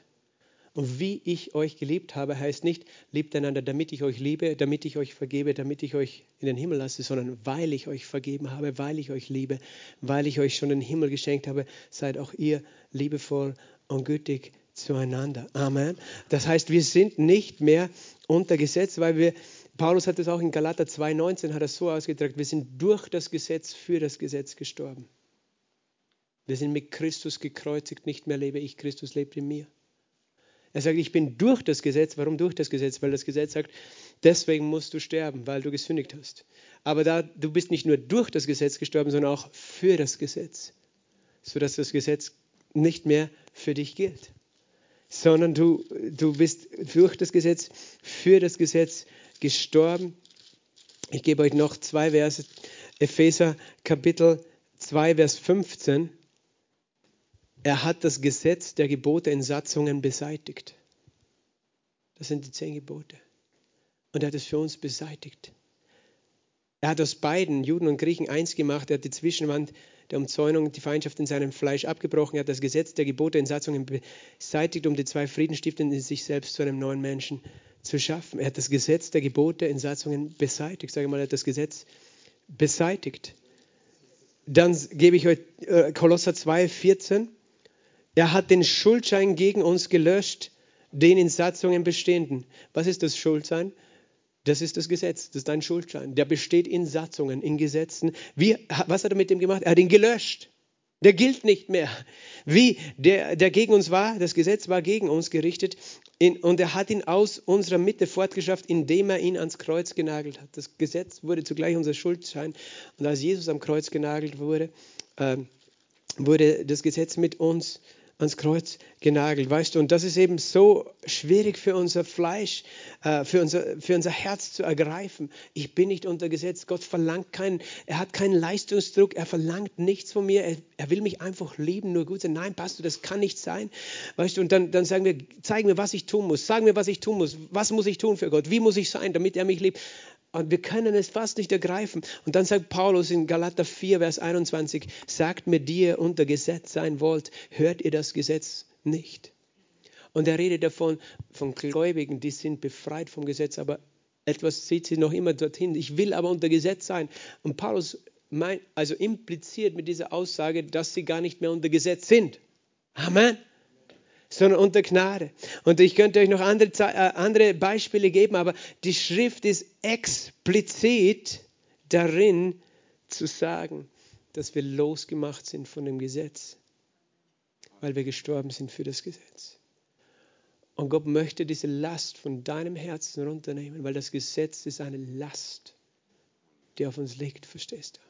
Und wie ich euch geliebt habe, heißt nicht, liebt einander, damit ich euch liebe, damit ich euch vergebe, damit ich euch in den Himmel lasse, sondern weil ich euch vergeben habe, weil ich euch liebe, weil ich euch schon den Himmel geschenkt habe, seid auch ihr liebevoll und gütig zueinander. Amen. Das heißt, wir sind nicht mehr unter Gesetz, weil wir, Paulus hat es auch in Galater 2,19 hat er so ausgedrückt, wir sind durch das Gesetz für das Gesetz gestorben. Wir sind mit Christus gekreuzigt, nicht mehr lebe ich, Christus lebt in mir. Er sagt, ich bin durch das Gesetz. Warum durch das Gesetz? Weil das Gesetz sagt, deswegen musst du sterben, weil du gesündigt hast. Aber da, du bist nicht nur durch das Gesetz gestorben, sondern auch für das Gesetz, sodass das Gesetz nicht mehr für dich gilt, sondern du, du bist durch das Gesetz, für das Gesetz gestorben. Ich gebe euch noch zwei Verse, Epheser Kapitel 2, Vers 15. Er hat das Gesetz der Gebote in Satzungen beseitigt. Das sind die zehn Gebote. Und er hat es für uns beseitigt. Er hat aus beiden, Juden und Griechen, eins gemacht. Er hat die Zwischenwand der Umzäunung, die Feindschaft in seinem Fleisch abgebrochen. Er hat das Gesetz der Gebote in Satzungen beseitigt, um die zwei Friedenstiften in sich selbst zu einem neuen Menschen zu schaffen. Er hat das Gesetz der Gebote in Satzungen beseitigt. Sage mal, er hat das Gesetz beseitigt. Dann gebe ich euch äh, Kolosser 2, 14. Er hat den Schuldschein gegen uns gelöscht, den in Satzungen bestehenden. Was ist das Schuldschein? Das ist das Gesetz, das ist dein Schuldschein. Der besteht in Satzungen, in Gesetzen. Wie, was hat er mit dem gemacht? Er hat ihn gelöscht. Der gilt nicht mehr. Wie der, der gegen uns war, das Gesetz war gegen uns gerichtet in, und er hat ihn aus unserer Mitte fortgeschafft, indem er ihn ans Kreuz genagelt hat. Das Gesetz wurde zugleich unser Schuldschein und als Jesus am Kreuz genagelt wurde, äh, wurde das Gesetz mit uns ans Kreuz genagelt, weißt du. Und das ist eben so schwierig für unser Fleisch, äh, für, unser, für unser Herz zu ergreifen. Ich bin nicht unter Gesetz. Gott verlangt keinen, er hat keinen Leistungsdruck, er verlangt nichts von mir. Er, er will mich einfach lieben, nur gut sein. Nein, Pastor, das kann nicht sein. Weißt du, und dann, dann sagen wir, zeig mir, was ich tun muss. Sag mir, was ich tun muss. Was muss ich tun für Gott? Wie muss ich sein, damit er mich liebt? Und wir können es fast nicht ergreifen. Und dann sagt Paulus in Galater 4, Vers 21, sagt mir, die ihr unter Gesetz sein wollt, hört ihr das Gesetz nicht. Und er redet davon, von Gläubigen, die sind befreit vom Gesetz, aber etwas zieht sie noch immer dorthin. Ich will aber unter Gesetz sein. Und Paulus mein, also impliziert mit dieser Aussage, dass sie gar nicht mehr unter Gesetz sind. Amen. Sondern unter Gnade. Und ich könnte euch noch andere, äh, andere Beispiele geben, aber die Schrift ist explizit darin zu sagen, dass wir losgemacht sind von dem Gesetz, weil wir gestorben sind für das Gesetz. Und Gott möchte diese Last von deinem Herzen runternehmen, weil das Gesetz ist eine Last, die auf uns liegt, verstehst du?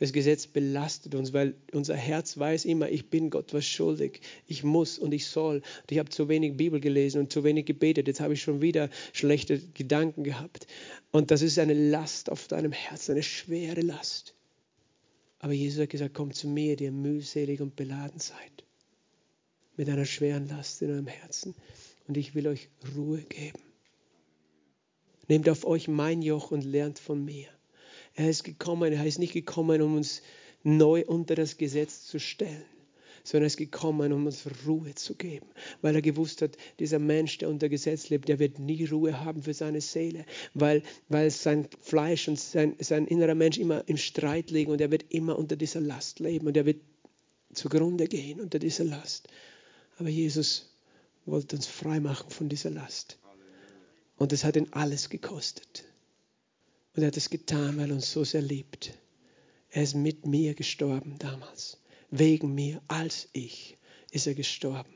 Das Gesetz belastet uns, weil unser Herz weiß immer, ich bin Gott was schuldig. Ich muss und ich soll. Und ich habe zu wenig Bibel gelesen und zu wenig gebetet. Jetzt habe ich schon wieder schlechte Gedanken gehabt. Und das ist eine Last auf deinem Herzen, eine schwere Last. Aber Jesus hat gesagt, kommt zu mir, die ihr mühselig und beladen seid. Mit einer schweren Last in eurem Herzen. Und ich will euch Ruhe geben. Nehmt auf euch mein Joch und lernt von mir er ist gekommen, er ist nicht gekommen, um uns neu unter das Gesetz zu stellen, sondern er ist gekommen, um uns Ruhe zu geben, weil er gewusst hat, dieser Mensch, der unter Gesetz lebt, der wird nie Ruhe haben für seine Seele, weil, weil sein Fleisch und sein, sein innerer Mensch immer im Streit liegen und er wird immer unter dieser Last leben und er wird zugrunde gehen unter dieser Last. Aber Jesus wollte uns frei machen von dieser Last. Und es hat ihn alles gekostet. Und er hat es getan, weil er uns so sehr liebt. Er ist mit mir gestorben damals. Wegen mir, als ich, ist er gestorben,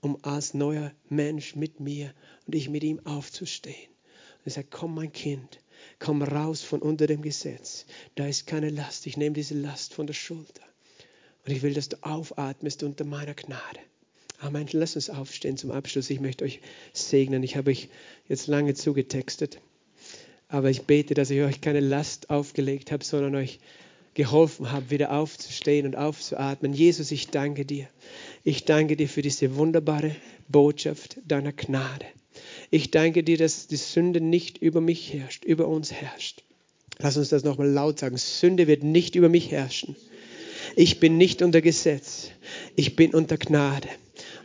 um als neuer Mensch mit mir und ich mit ihm aufzustehen. Und er sagt, komm mein Kind, komm raus von unter dem Gesetz. Da ist keine Last. Ich nehme diese Last von der Schulter. Und ich will, dass du aufatmest unter meiner Gnade. Amen. Lass uns aufstehen zum Abschluss. Ich möchte euch segnen. Ich habe euch jetzt lange zugetextet. Aber ich bete, dass ich euch keine Last aufgelegt habe, sondern euch geholfen habe, wieder aufzustehen und aufzuatmen. Jesus, ich danke dir. Ich danke dir für diese wunderbare Botschaft deiner Gnade. Ich danke dir, dass die Sünde nicht über mich herrscht, über uns herrscht. Lass uns das nochmal laut sagen. Sünde wird nicht über mich herrschen. Ich bin nicht unter Gesetz. Ich bin unter Gnade.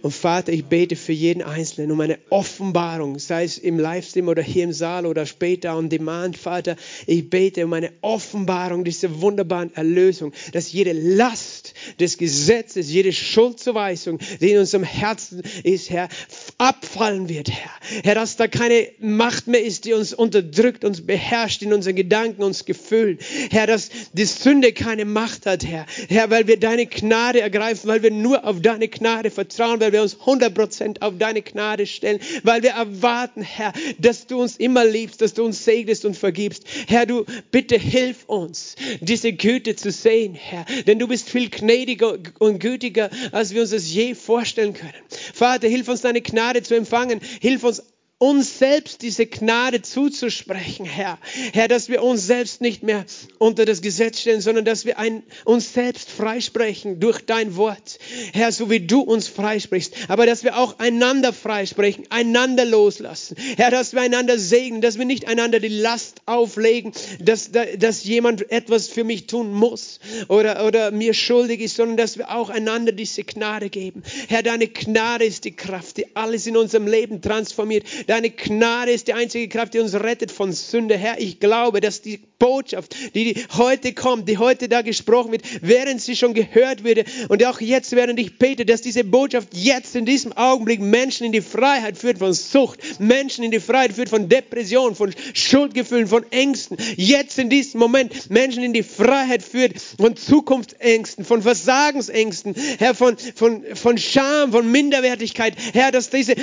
Und Vater, ich bete für jeden Einzelnen um eine Offenbarung, sei es im Livestream oder hier im Saal oder später on Demand, Vater. Ich bete um eine Offenbarung dieser wunderbaren Erlösung, dass jede Last des Gesetzes, jede Schuldzuweisung, die in unserem Herzen ist, Herr, abfallen wird, Herr. Herr, dass da keine Macht mehr ist, die uns unterdrückt, uns beherrscht in unseren Gedanken, uns Gefühlen. Herr, dass die Sünde keine Macht hat, Herr. Herr, weil wir deine Gnade ergreifen, weil wir nur auf deine Gnade vertrauen, weil wir uns 100% auf deine Gnade stellen, weil wir erwarten, Herr, dass du uns immer liebst, dass du uns segnest und vergibst. Herr, du bitte hilf uns, diese Güte zu sehen, Herr, denn du bist viel gnädiger und gütiger, als wir uns das je vorstellen können. Vater, hilf uns deine Gnade zu empfangen, hilf uns uns selbst diese Gnade zuzusprechen, Herr. Herr, dass wir uns selbst nicht mehr unter das Gesetz stellen, sondern dass wir ein, uns selbst freisprechen durch dein Wort. Herr, so wie du uns freisprichst, aber dass wir auch einander freisprechen, einander loslassen. Herr, dass wir einander segnen, dass wir nicht einander die Last auflegen, dass, dass jemand etwas für mich tun muss oder, oder mir schuldig ist, sondern dass wir auch einander diese Gnade geben. Herr, deine Gnade ist die Kraft, die alles in unserem Leben transformiert Deine Gnade ist die einzige Kraft, die uns rettet von Sünde. Herr, ich glaube, dass die Botschaft, die heute kommt, die heute da gesprochen wird, während sie schon gehört würde und auch jetzt, während ich bete, dass diese Botschaft jetzt in diesem Augenblick Menschen in die Freiheit führt von Sucht, Menschen in die Freiheit führt von Depression, von Schuldgefühlen, von Ängsten. Jetzt in diesem Moment Menschen in die Freiheit führt von Zukunftsängsten, von Versagensängsten, Herr, von, von, von Scham, von Minderwertigkeit. Herr, dass diese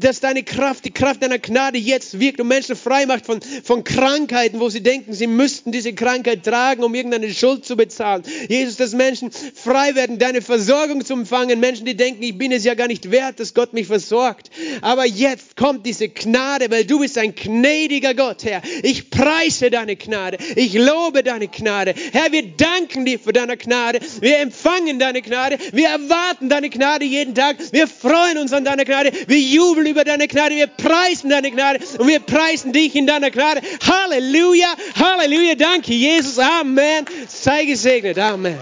dass deine Kraft, die Kraft deiner Gnade jetzt wirkt und Menschen frei macht von, von Krankheiten, wo sie denken, sie müssten diese Krankheit tragen, um irgendeine Schuld zu bezahlen. Jesus, dass Menschen frei werden, deine Versorgung zu empfangen. Menschen, die denken, ich bin es ja gar nicht wert, dass Gott mich versorgt. Aber jetzt kommt diese Gnade, weil du bist ein gnädiger Gott, Herr. Ich preise deine Gnade. Ich lobe deine Gnade. Herr, wir danken dir für deine Gnade. Wir empfangen deine Gnade. Wir erwarten deine Gnade jeden Tag. Wir freuen uns an deiner Gnade. Wir jubeln über deine Gnade, wir preisen deine Gnade und wir preisen dich in deiner Gnade. Halleluja, Halleluja, danke Jesus, Amen. Sei gesegnet, Amen.